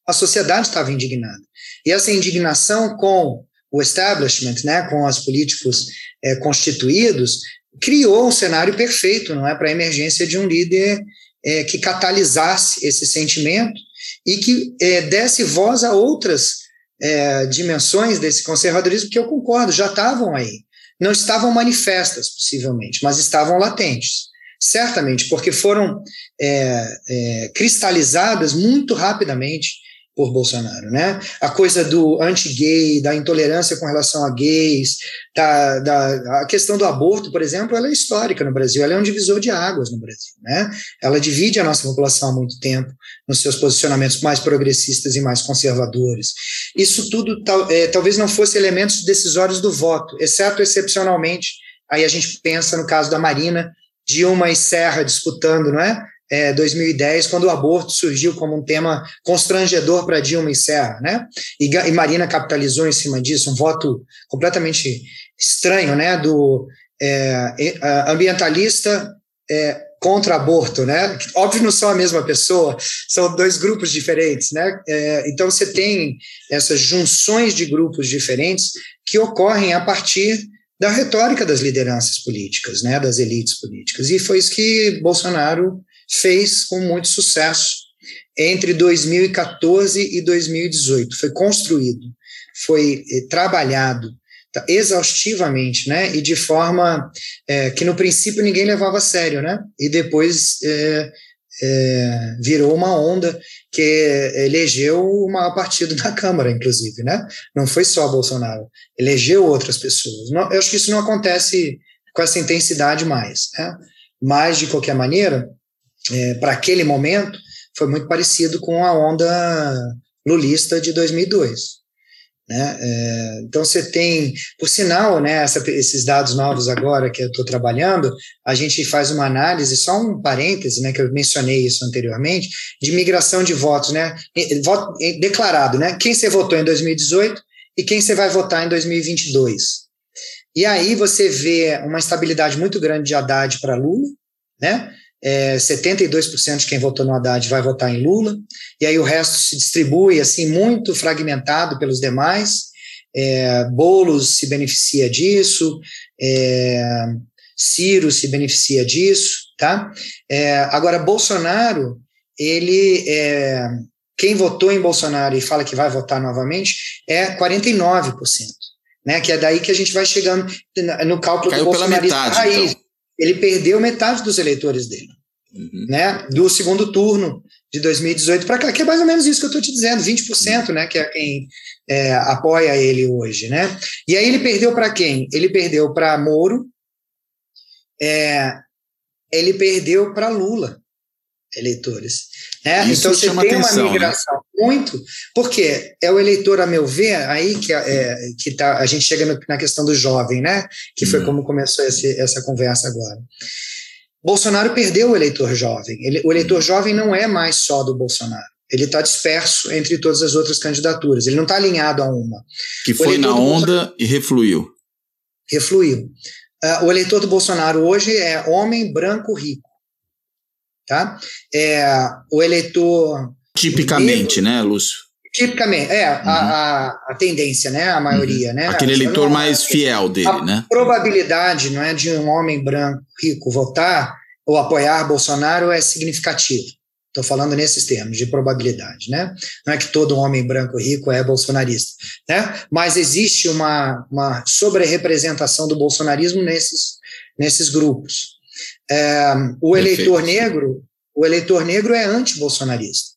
A sociedade estava indignada. E essa indignação com o establishment, né, com os políticos é, constituídos, criou um cenário perfeito, não é, para a emergência de um líder é, que catalisasse esse sentimento e que é, desse voz a outras é, dimensões desse conservadorismo que eu concordo, já estavam aí. Não estavam manifestas, possivelmente, mas estavam latentes. Certamente, porque foram é, é, cristalizadas muito rapidamente por Bolsonaro, né? A coisa do anti-gay, da intolerância com relação a gays, da, da, a questão do aborto, por exemplo, ela é histórica no Brasil, ela é um divisor de águas no Brasil, né? Ela divide a nossa população há muito tempo nos seus posicionamentos mais progressistas e mais conservadores. Isso tudo tal, é, talvez não fosse elementos decisórios do voto, exceto excepcionalmente, aí a gente pensa no caso da Marina, Dilma e Serra disputando, não é? é, 2010, quando o aborto surgiu como um tema constrangedor para Dilma e Serra, né? E, e, Marina capitalizou em cima disso, um voto completamente estranho, né? Do é, ambientalista é, contra aborto, né? Óbvio não são a mesma pessoa, são dois grupos diferentes, né? É, então você tem essas junções de grupos diferentes que ocorrem a partir da retórica das lideranças políticas, né? Das elites políticas. E foi isso que Bolsonaro fez com muito sucesso entre 2014 e 2018. Foi construído, foi eh, trabalhado tá, exaustivamente, né? E de forma é, que no princípio ninguém levava a sério, né? E depois é, é, virou uma onda que elegeu o maior partido da Câmara, inclusive, né? Não foi só Bolsonaro, elegeu outras pessoas. Não, eu acho que isso não acontece com essa intensidade mais, né? Mas, de qualquer maneira, é, para aquele momento, foi muito parecido com a onda lulista de 2002. Né? É, então você tem, por sinal, né, essa, esses dados novos agora que eu estou trabalhando, a gente faz uma análise, só um parêntese, né, que eu mencionei isso anteriormente, de migração de votos, né, voto declarado, né, quem você votou em 2018 e quem você vai votar em 2022. E aí você vê uma estabilidade muito grande de Haddad para Lula, né, é, 72% de quem votou no Haddad vai votar em Lula, e aí o resto se distribui assim muito fragmentado pelos demais. É, Boulos se beneficia disso, é, Ciro se beneficia disso, tá? É, agora, Bolsonaro, ele, é, quem votou em Bolsonaro e fala que vai votar novamente é 49%, né? Que é daí que a gente vai chegando no cálculo Caiu do pela metade, raiz. Então ele perdeu metade dos eleitores dele. Uhum. Né, do segundo turno de 2018 para cá, que é mais ou menos isso que eu estou te dizendo, 20%, uhum. né, que é quem é, apoia ele hoje, né? E aí ele perdeu para quem? Ele perdeu para Moro, é, ele perdeu para Lula, eleitores. Né? Isso então você tem atenção, uma né? migração né? Muito, porque é o eleitor, a meu ver, aí que, é, que tá, a gente chega no, na questão do jovem, né? Que foi hum. como começou esse, essa conversa agora. Bolsonaro perdeu o eleitor jovem. Ele, o eleitor hum. jovem não é mais só do Bolsonaro. Ele está disperso entre todas as outras candidaturas. Ele não está alinhado a uma. Que foi na onda Bolsonaro, e refluiu. Refluiu. Uh, o eleitor do Bolsonaro hoje é homem branco rico tá? É, o eleitor... Tipicamente, negro, né, Lúcio? Tipicamente, é, uhum. a, a, a, tendência, né, a maioria, uhum. né? Aquele eleitor mais fiel dele, a né? probabilidade, não é, de um homem branco rico votar ou apoiar Bolsonaro é significativa. Estou falando nesses termos de probabilidade, né? Não é que todo homem branco rico é bolsonarista, né? Mas existe uma, uma sobre-representação do bolsonarismo nesses, nesses grupos. É, o eleitor negro, o eleitor negro é anti-bolsonarista.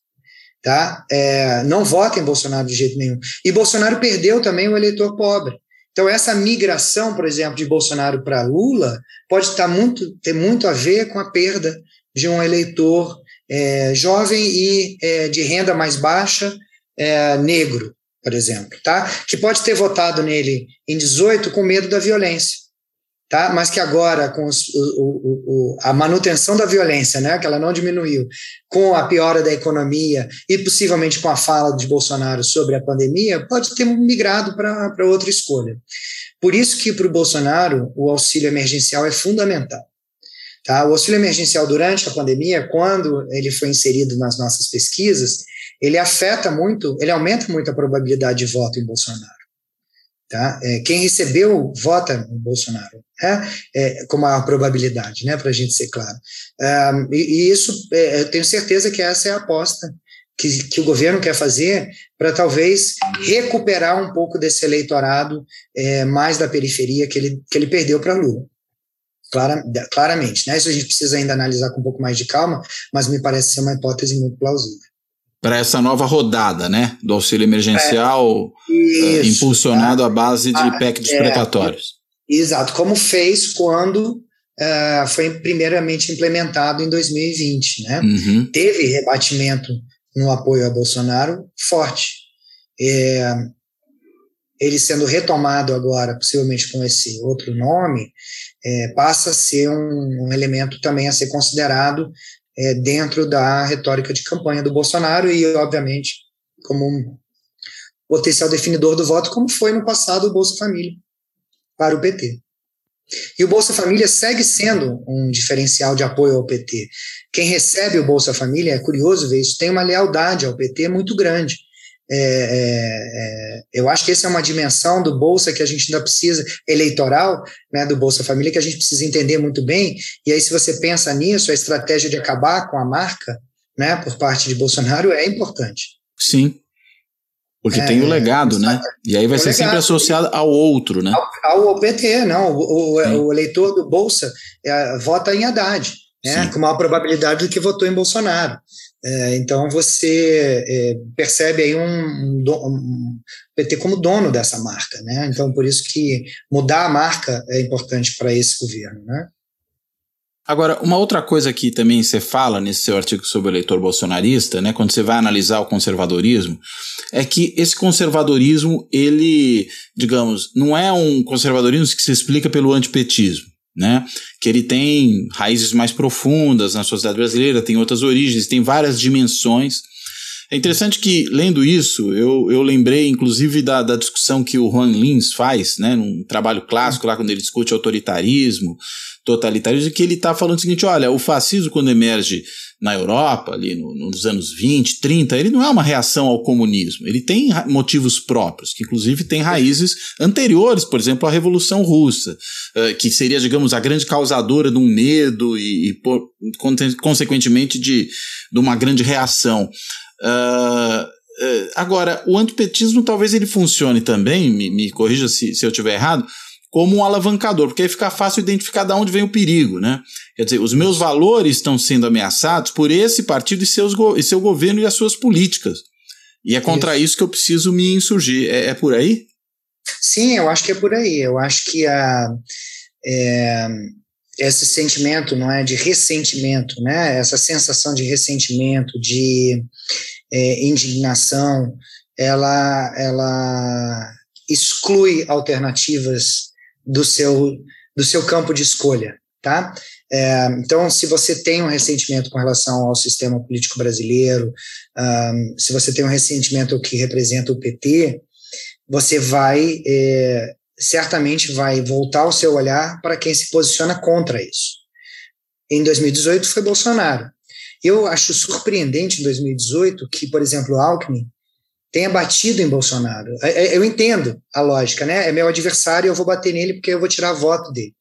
Tá? É, não vota em Bolsonaro de jeito nenhum. E Bolsonaro perdeu também o eleitor pobre. Então, essa migração, por exemplo, de Bolsonaro para Lula pode estar muito, ter muito a ver com a perda de um eleitor é, jovem e é, de renda mais baixa, é, negro, por exemplo, tá? que pode ter votado nele em 18 com medo da violência tá? mas que agora, com os, o, o, a manutenção da violência, né, que ela não diminuiu, com a piora da economia e possivelmente com a fala de Bolsonaro sobre a pandemia, pode ter migrado para outra escolha. Por isso que para o Bolsonaro o auxílio emergencial é fundamental. Tá? O auxílio emergencial durante a pandemia, quando ele foi inserido nas nossas pesquisas, ele afeta muito, ele aumenta muito a probabilidade de voto em Bolsonaro. Tá? É, quem recebeu vota no Bolsonaro. Né? é, com maior probabilidade, né, para a gente ser claro. Um, e, e, isso, é, eu tenho certeza que essa é a aposta que, que o governo quer fazer para talvez recuperar um pouco desse eleitorado é, mais da periferia que ele, que ele perdeu para Lula. Clara, claramente, né? Isso a gente precisa ainda analisar com um pouco mais de calma, mas me parece ser uma hipótese muito plausível. Para essa nova rodada, né? Do auxílio emergencial é, isso, uh, impulsionado tá? à base de ah, PEC dos é, precatórios. Exato, como fez quando uh, foi primeiramente implementado em 2020, né? Uhum. Teve rebatimento no apoio a Bolsonaro forte. É, ele sendo retomado agora, possivelmente com esse outro nome, é, passa a ser um, um, elemento também a ser considerado é, dentro da retórica de campanha do Bolsonaro e, obviamente, como um potencial definidor do voto, como foi no passado o Bolsa Família para o PT. E o Bolsa Família segue sendo um diferencial de apoio ao PT. Quem recebe o Bolsa Família, é curioso ver isso, tem uma lealdade ao PT muito grande. É, é, é, eu acho que essa é uma dimensão do Bolsa que a gente ainda precisa, eleitoral, né, do Bolsa Família, que a gente precisa entender muito bem. E aí, se você pensa nisso, a estratégia de acabar com a marca, né, por parte de Bolsonaro é importante. Sim. Porque é, tem o legado, né? E aí vai ser legado. sempre associado ao outro, né? Ao, ao PT, não. O, o, o eleitor do Bolsa é, vota em Haddad, né? Sim. com maior probabilidade do que votou em Bolsonaro. É, então você é, percebe aí um, um, um, PT como dono dessa marca, né? Então por isso que mudar a marca é importante para esse governo, né? Agora, uma outra coisa que também você fala nesse seu artigo sobre o eleitor bolsonarista, né, quando você vai analisar o conservadorismo, é que esse conservadorismo, ele, digamos, não é um conservadorismo que se explica pelo antipetismo né? Que ele tem raízes mais profundas na sociedade brasileira, tem outras origens, tem várias dimensões. É interessante que, lendo isso, eu, eu lembrei, inclusive, da, da discussão que o Juan Lins faz, né, num trabalho clássico lá, quando ele discute autoritarismo, totalitarismo, que ele está falando o seguinte: olha, o fascismo, quando emerge na Europa, ali no, nos anos 20, 30, ele não é uma reação ao comunismo, ele tem motivos próprios, que inclusive tem raízes anteriores, por exemplo, à Revolução Russa, uh, que seria, digamos, a grande causadora de um medo e, e por, consequentemente, de, de uma grande reação. Uh, agora, o antipetismo talvez ele funcione também, me, me corrija se, se eu estiver errado, como um alavancador, porque aí fica fácil identificar de onde vem o perigo, né? Quer dizer, os meus valores estão sendo ameaçados por esse partido e, seus e seu governo e as suas políticas. E é contra isso, isso que eu preciso me insurgir. É, é, por aí? Sim, eu acho que é por aí. Eu acho que a, é, esse sentimento, não é, de ressentimento, né? Essa sensação de ressentimento, de é, indignação, ela, ela exclui alternativas do seu, do seu campo de escolha, tá? É, então, se você tem um ressentimento com relação ao sistema político brasileiro, um, se você tem um ressentimento que representa o PT, você vai, é, certamente vai voltar o seu olhar para quem se posiciona contra isso. Em 2018 foi Bolsonaro. Eu acho surpreendente em 2018 que, por exemplo, Alckmin tenha batido em Bolsonaro. É, é, eu entendo a lógica, né? É meu adversário, eu vou bater nele porque eu vou tirar voto dele.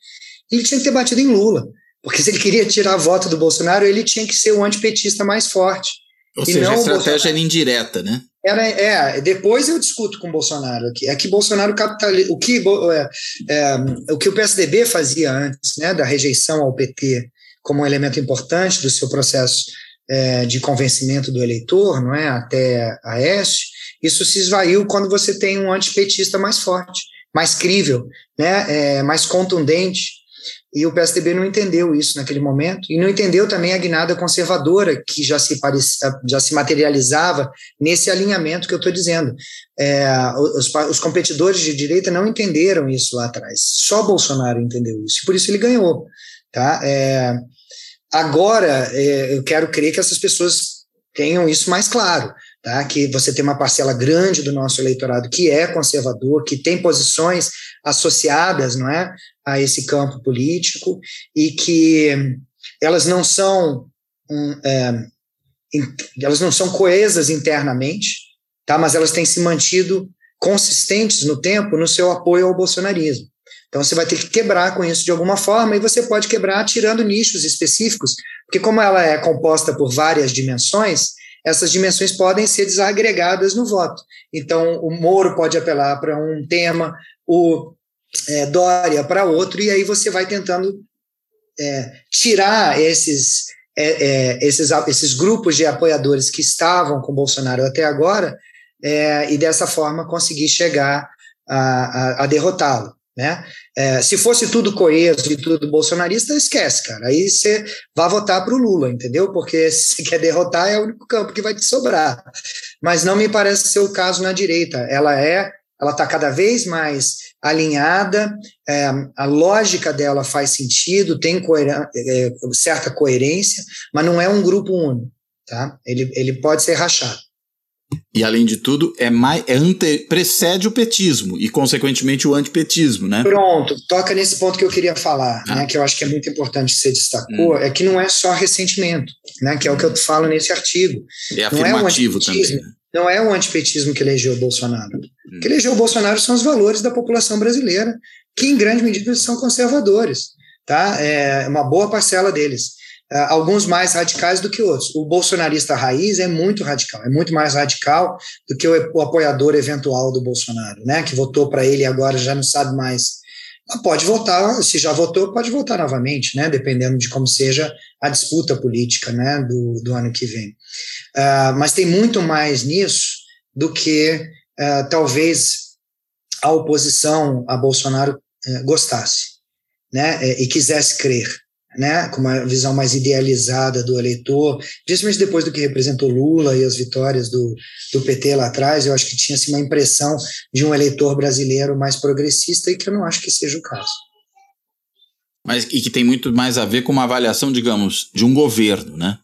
Ele tinha que ter batido em Lula, porque se ele queria tirar voto do Bolsonaro, ele tinha que ser o antipetista mais forte. Ou e seja, a estratégia era indireta, né? Era, é, depois eu discuto com o Bolsonaro aqui. É que Bolsonaro capitaliza. O que, é, é, o que o PSDB fazia antes, né, da rejeição ao PT como um elemento importante do seu processo é, de convencimento do eleitor, não é, até a Este, isso se esvaiu quando você tem um antipetista mais forte, mais crível, né, é, mais contundente. E o PSDB não entendeu isso naquele momento, e não entendeu também a guinada conservadora que já se, parecia, já se materializava nesse alinhamento que eu estou dizendo. É, os, os, competidores de direita não entenderam isso lá atrás, só Bolsonaro entendeu isso, e por isso ele ganhou. Tá? É, agora, é, eu quero crer que essas pessoas tenham isso mais claro tá? que você tem uma parcela grande do nosso eleitorado que é conservador, que tem posições associadas não é, a esse campo político e que elas não são um, é, elas não são coesas internamente, tá? mas elas têm se mantido consistentes no tempo no seu apoio ao bolsonarismo. Então você vai ter que quebrar com isso de alguma forma, e você pode quebrar tirando nichos específicos, porque como ela é composta por várias dimensões, essas dimensões podem ser desagregadas no voto. Então, o Moro pode apelar para um tema, o é, Dória para outro, e aí você vai tentando é, tirar esses, é, é esses, esses grupos de apoiadores que estavam com Bolsonaro até agora, é, e dessa forma conseguir chegar a, a, a derrotá-lo. Né? É, se fosse tudo coeso e tudo bolsonarista, esquece, cara. Aí você vai votar para o Lula, entendeu? Porque se quer derrotar, é o único campo que vai te sobrar. Mas não me parece ser o caso na direita. Ela é, ela está cada vez mais alinhada, é, a lógica dela faz sentido, tem é, certa coerência, mas não é um grupo único. Tá? Ele, ele pode ser rachado. E além de tudo, é mais é ante, precede o petismo e, consequentemente, o antipetismo, né? Pronto, toca nesse ponto que eu queria falar, ah. né? Que eu acho que é muito importante que você destacou, hum. é que não é só ressentimento, né? Que é o que eu falo nesse artigo. É afirmativo não é também. Né? Não é o antipetismo que elegeu o Bolsonaro. Hum. O que elegeu o Bolsonaro são os valores da população brasileira, que em grande medida são conservadores, tá? É uma boa parcela deles. Uh, alguns mais radicais do que outros. O bolsonarista raiz é muito radical, é muito mais radical do que o, o apoiador eventual do Bolsonaro, né? Que votou para ele e agora já não sabe mais. Mas pode votar, se já votou, pode votar novamente, né? Dependendo de como seja a disputa política, né? Do, do ano que vem. Uh, mas tem muito mais nisso do que uh, talvez a oposição a Bolsonaro gostasse, né? e quisesse crer né, com uma visão mais idealizada do eleitor, principalmente depois do que representou Lula e as vitórias do, do PT lá atrás, eu acho que tinha assim, uma impressão de um eleitor brasileiro mais progressista e que eu não acho que seja o caso. Mas e que tem muito mais a ver com uma avaliação, digamos, de um governo, né?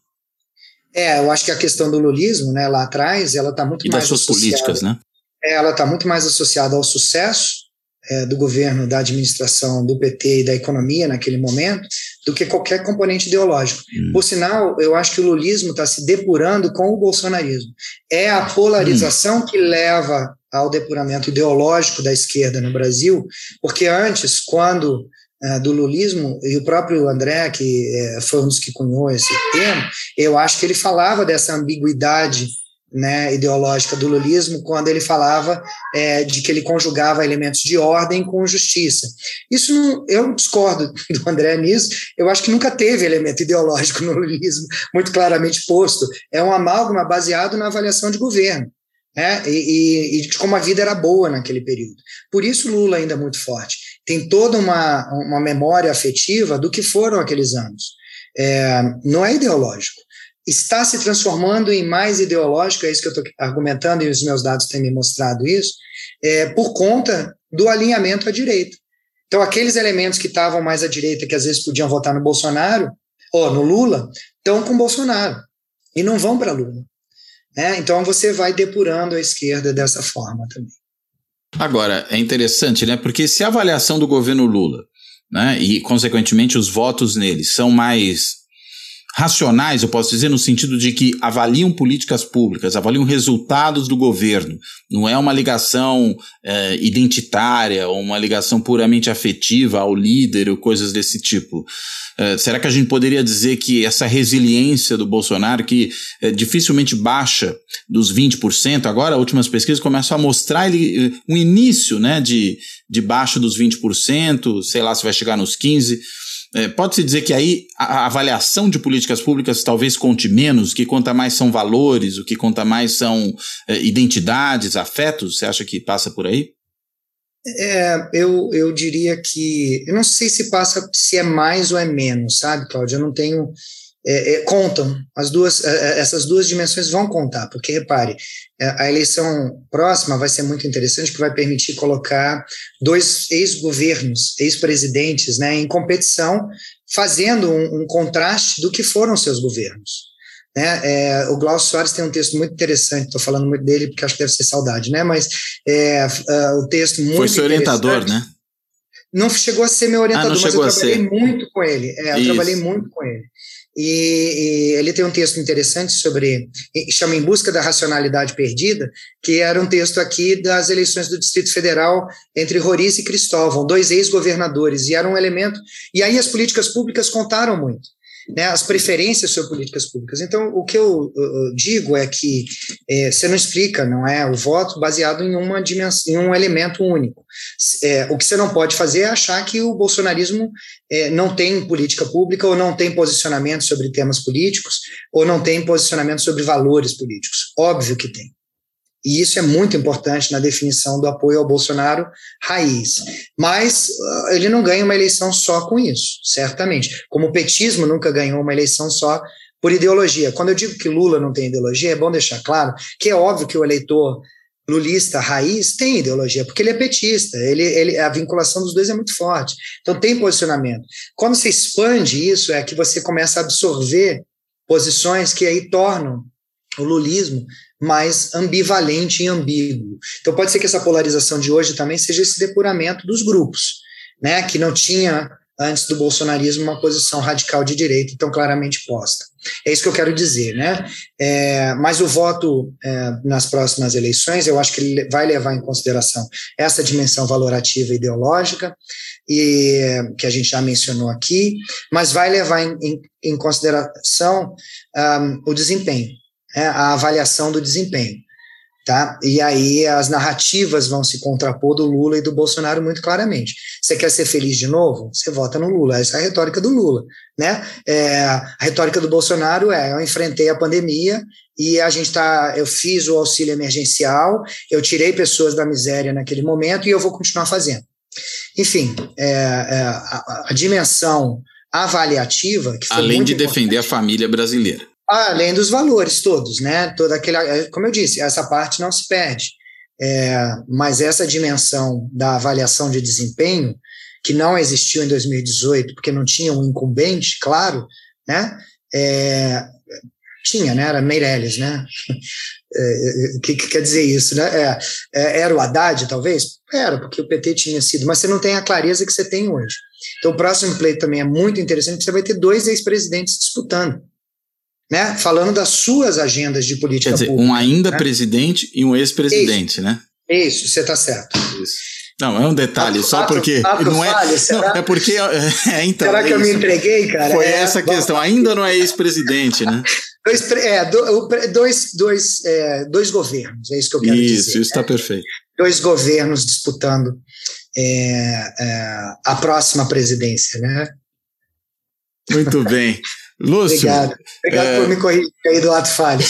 É, eu acho que a questão do lulismo, né, lá atrás, ela está muito e mais das suas políticas, né? É, ela está muito mais associada ao sucesso é, do governo, da administração, do PT e da economia naquele momento, do que qualquer componente ideológico. Hum. Por sinal, eu acho que o lulismo está se depurando com o bolsonarismo. É a polarização hum. que leva ao depuramento ideológico da esquerda no Brasil, porque antes, quando é, do lulismo, e o próprio André, que é, foi um dos que cunhou esse termo, eu acho que ele falava dessa ambiguidade né, ideológica do lulismo quando ele falava é, de que ele conjugava elementos de ordem com justiça. Isso não, eu discordo do André nisso. Eu acho que nunca teve elemento ideológico no lulismo muito claramente posto. É um amálgama baseado na avaliação de governo. Né, e, e, de como a vida era boa naquele período. Por isso Lula ainda é muito forte. Tem toda uma, uma memória afetiva do que foram aqueles anos. É, não é ideológico está se transformando em mais ideológico, é isso que eu estou argumentando e os meus dados têm me mostrado isso, é, por conta do alinhamento à direita. Então, aqueles elementos que estavam mais à direita, que às vezes podiam votar no Bolsonaro, ou no Lula, estão com Bolsonaro e não vão para Lula. Né? Então, você vai depurando a esquerda dessa forma também. Agora, é interessante, né? Porque se a avaliação do governo Lula, né, e consequentemente os votos nele são mais racionais, eu posso dizer, no sentido de que avaliam políticas públicas, avaliam resultados do governo. Não é uma ligação é, identitária ou uma ligação puramente afetiva ao líder ou coisas desse tipo. É, será que a gente poderia dizer que essa resiliência do Bolsonaro, que é, dificilmente baixa dos 20%, agora últimas pesquisas começam a mostrar ele, um início né, de, de baixo dos 20%, sei lá se vai chegar nos 15%. É, Pode-se dizer que aí a, avaliação de políticas públicas talvez conte menos, o que conta mais são valores, o que conta mais são é, identidades, afetos? Você acha que passa por aí? É, eu, eu diria que. Eu não sei se passa, se é mais ou é menos, sabe, Cláudio? Eu não tenho é, é, contam, as duas, é, é, essas duas dimensões vão contar, porque repare, é, a eleição próxima vai ser muito interessante, porque vai permitir colocar dois ex-governos, ex-presidentes, né, em competição, fazendo um, um, contraste do que foram seus governos. Né? É, o Glaucio Soares tem um texto muito interessante, estou falando muito dele porque acho que deve ser saudade, né? mas é, o texto muito Foi seu orientador, né? Não chegou a ser meu orientador, ah, mas eu trabalhei muito com ele. É, eu trabalhei muito com ele. e, e, ele tem um texto interessante sobre, chama Em Busca da Racionalidade Perdida, que era um texto aqui das eleições do Distrito Federal entre Roriz e Cristóvão, dois ex-governadores, e era um elemento, e aí as políticas públicas contaram muito né, as preferências sobre políticas públicas. Então, o que eu, eu digo é que é, você não explica, não é, o voto baseado em uma dimensão, em um elemento único. É, o que você não pode fazer é achar que o bolsonarismo é, não tem política pública ou não tem posicionamento sobre temas políticos ou não tem posicionamento sobre valores políticos. Óbvio que tem. E isso é muito importante na definição do apoio ao Bolsonaro raiz. Mas uh, ele não ganha uma eleição só com isso, certamente. Como o petismo nunca ganhou uma eleição só por ideologia. Quando eu digo que Lula não tem ideologia, é bom deixar claro que é óbvio que o eleitor lulista raiz tem ideologia, porque ele é petista, ele, ele, a vinculação dos dois é muito forte. Então tem posicionamento. Quando você expande isso, é que você começa a absorver posições que aí tornam o lulismo mais ambivalente e ambíguo. Então pode ser que essa polarização de hoje também seja esse depuramento dos grupos, né, que não tinha antes do bolsonarismo uma posição radical de direita tão claramente posta. É isso que eu quero dizer, né? É, mas o voto é, nas próximas eleições, eu acho que ele vai levar em consideração essa dimensão valorativa e ideológica, e que a gente já mencionou aqui, mas vai levar em, em, em consideração um, o desempenho é, a avaliação do desempenho. Tá? E aí as narrativas vão se contrapor do Lula e do Bolsonaro muito claramente. Você quer ser feliz de novo? Você vota no Lula. Essa é a retórica do Lula. Né? É, a retórica do Bolsonaro é: eu enfrentei a pandemia e a gente tá, eu fiz o auxílio emergencial, eu tirei pessoas da miséria naquele momento e eu vou continuar fazendo. Enfim, é, é, a, a, dimensão avaliativa. Além de defender a família brasileira. Além dos valores todos, né? Toda aquela, é, como eu disse, essa parte não se perde. É, mas essa dimensão da avaliação de desempenho, que não existiu em 2018, porque não tinha um incumbente, claro, né? É, tinha, né? Era Meirelles, né? O é, que, que, quer dizer isso, né? É, é, era o Haddad, talvez? Era, porque o PT tinha sido, mas você não tem a clareza que você tem hoje. Então, o próximo pleito também é muito interessante, porque você vai ter dois ex-presidentes disputando né, falando das suas agendas de política Quer dizer, pública. Um ainda né? presidente e um ex-presidente, né? Isso, você está certo. Isso. Não, é um detalhe, ato, só porque. Ato, não é, falha, não, é porque. É, então, será que eu me entreguei, cara? Foi é, essa a questão. Ainda não é ex-presidente, né? Dois, é, dois, dois, é, dois governos, é isso que eu quero isso, dizer. Isso, isso está perfeito. Dois governos disputando é, é, a próxima presidência, né? Muito bem. Lúcio. Obrigado. Obrigado é... por me corrigir aí do lado falho.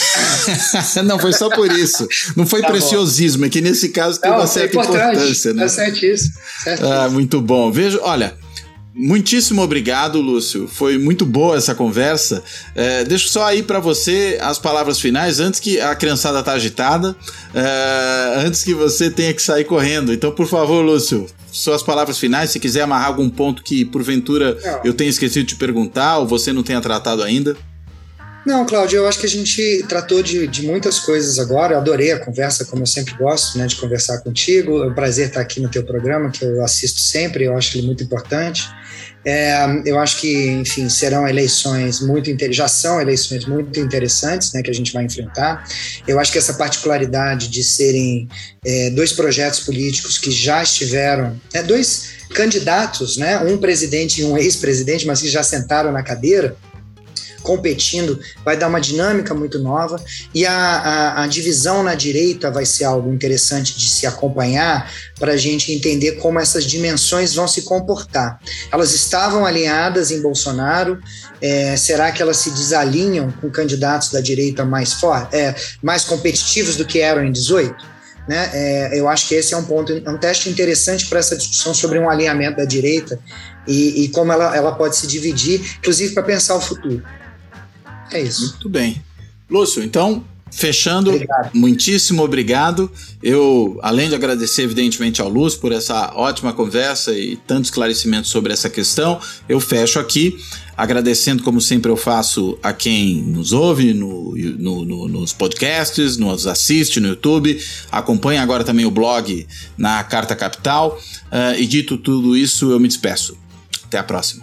não, foi só por isso. Não foi tá preciosismo, bom. é que nesse caso tem não, uma certa importância, né? Tá certíssimo. certíssimo. Ah, muito bom. Veja, olha, Muitíssimo obrigado, Lúcio. Foi muito boa essa conversa. É, deixo só aí para você as palavras finais antes que a criançada tá agitada, é, antes que você tenha que sair correndo. Então, por favor, Lúcio, suas palavras finais. Se quiser amarrar algum ponto que porventura não. eu tenha esquecido de te perguntar ou você não tenha tratado ainda. Não, Cláudio, eu acho que a gente tratou de, de muitas coisas agora. Eu adorei a conversa, como eu sempre gosto, né, de conversar contigo. É um prazer estar aqui no teu programa, que eu assisto sempre, eu acho ele muito importante. É, eu acho que, enfim, serão eleições muito já são eleições muito interessantes, né, que a gente vai enfrentar. Eu acho que essa particularidade de serem é, dois projetos políticos que já estiveram, né, dois candidatos, né, um presidente e um ex-presidente, mas que já sentaram na cadeira, competindo, vai dar uma dinâmica muito nova e a, a, a divisão na direita vai ser algo interessante de se acompanhar para a gente entender como essas dimensões vão se comportar. Elas estavam alinhadas em Bolsonaro, é, será que elas se desalinham com candidatos da direita mais forte, é, mais competitivos do que eram em 18? Né? É, eu acho que esse é um ponto, um teste interessante para essa discussão sobre um alinhamento da direita e, e como ela, ela pode se dividir, inclusive para pensar o futuro. É isso. Muito bem. Lúcio, então, fechando, obrigado. muitíssimo obrigado. Eu, além de agradecer, evidentemente, ao Lúcio por essa ótima conversa e tanto esclarecimento sobre essa questão, eu fecho aqui. Agradecendo, como sempre eu faço, a quem nos ouve no, no, no, nos podcasts, nos assiste no YouTube, acompanha agora também o blog na Carta Capital. Uh, e dito tudo isso, eu me despeço. Até a próxima.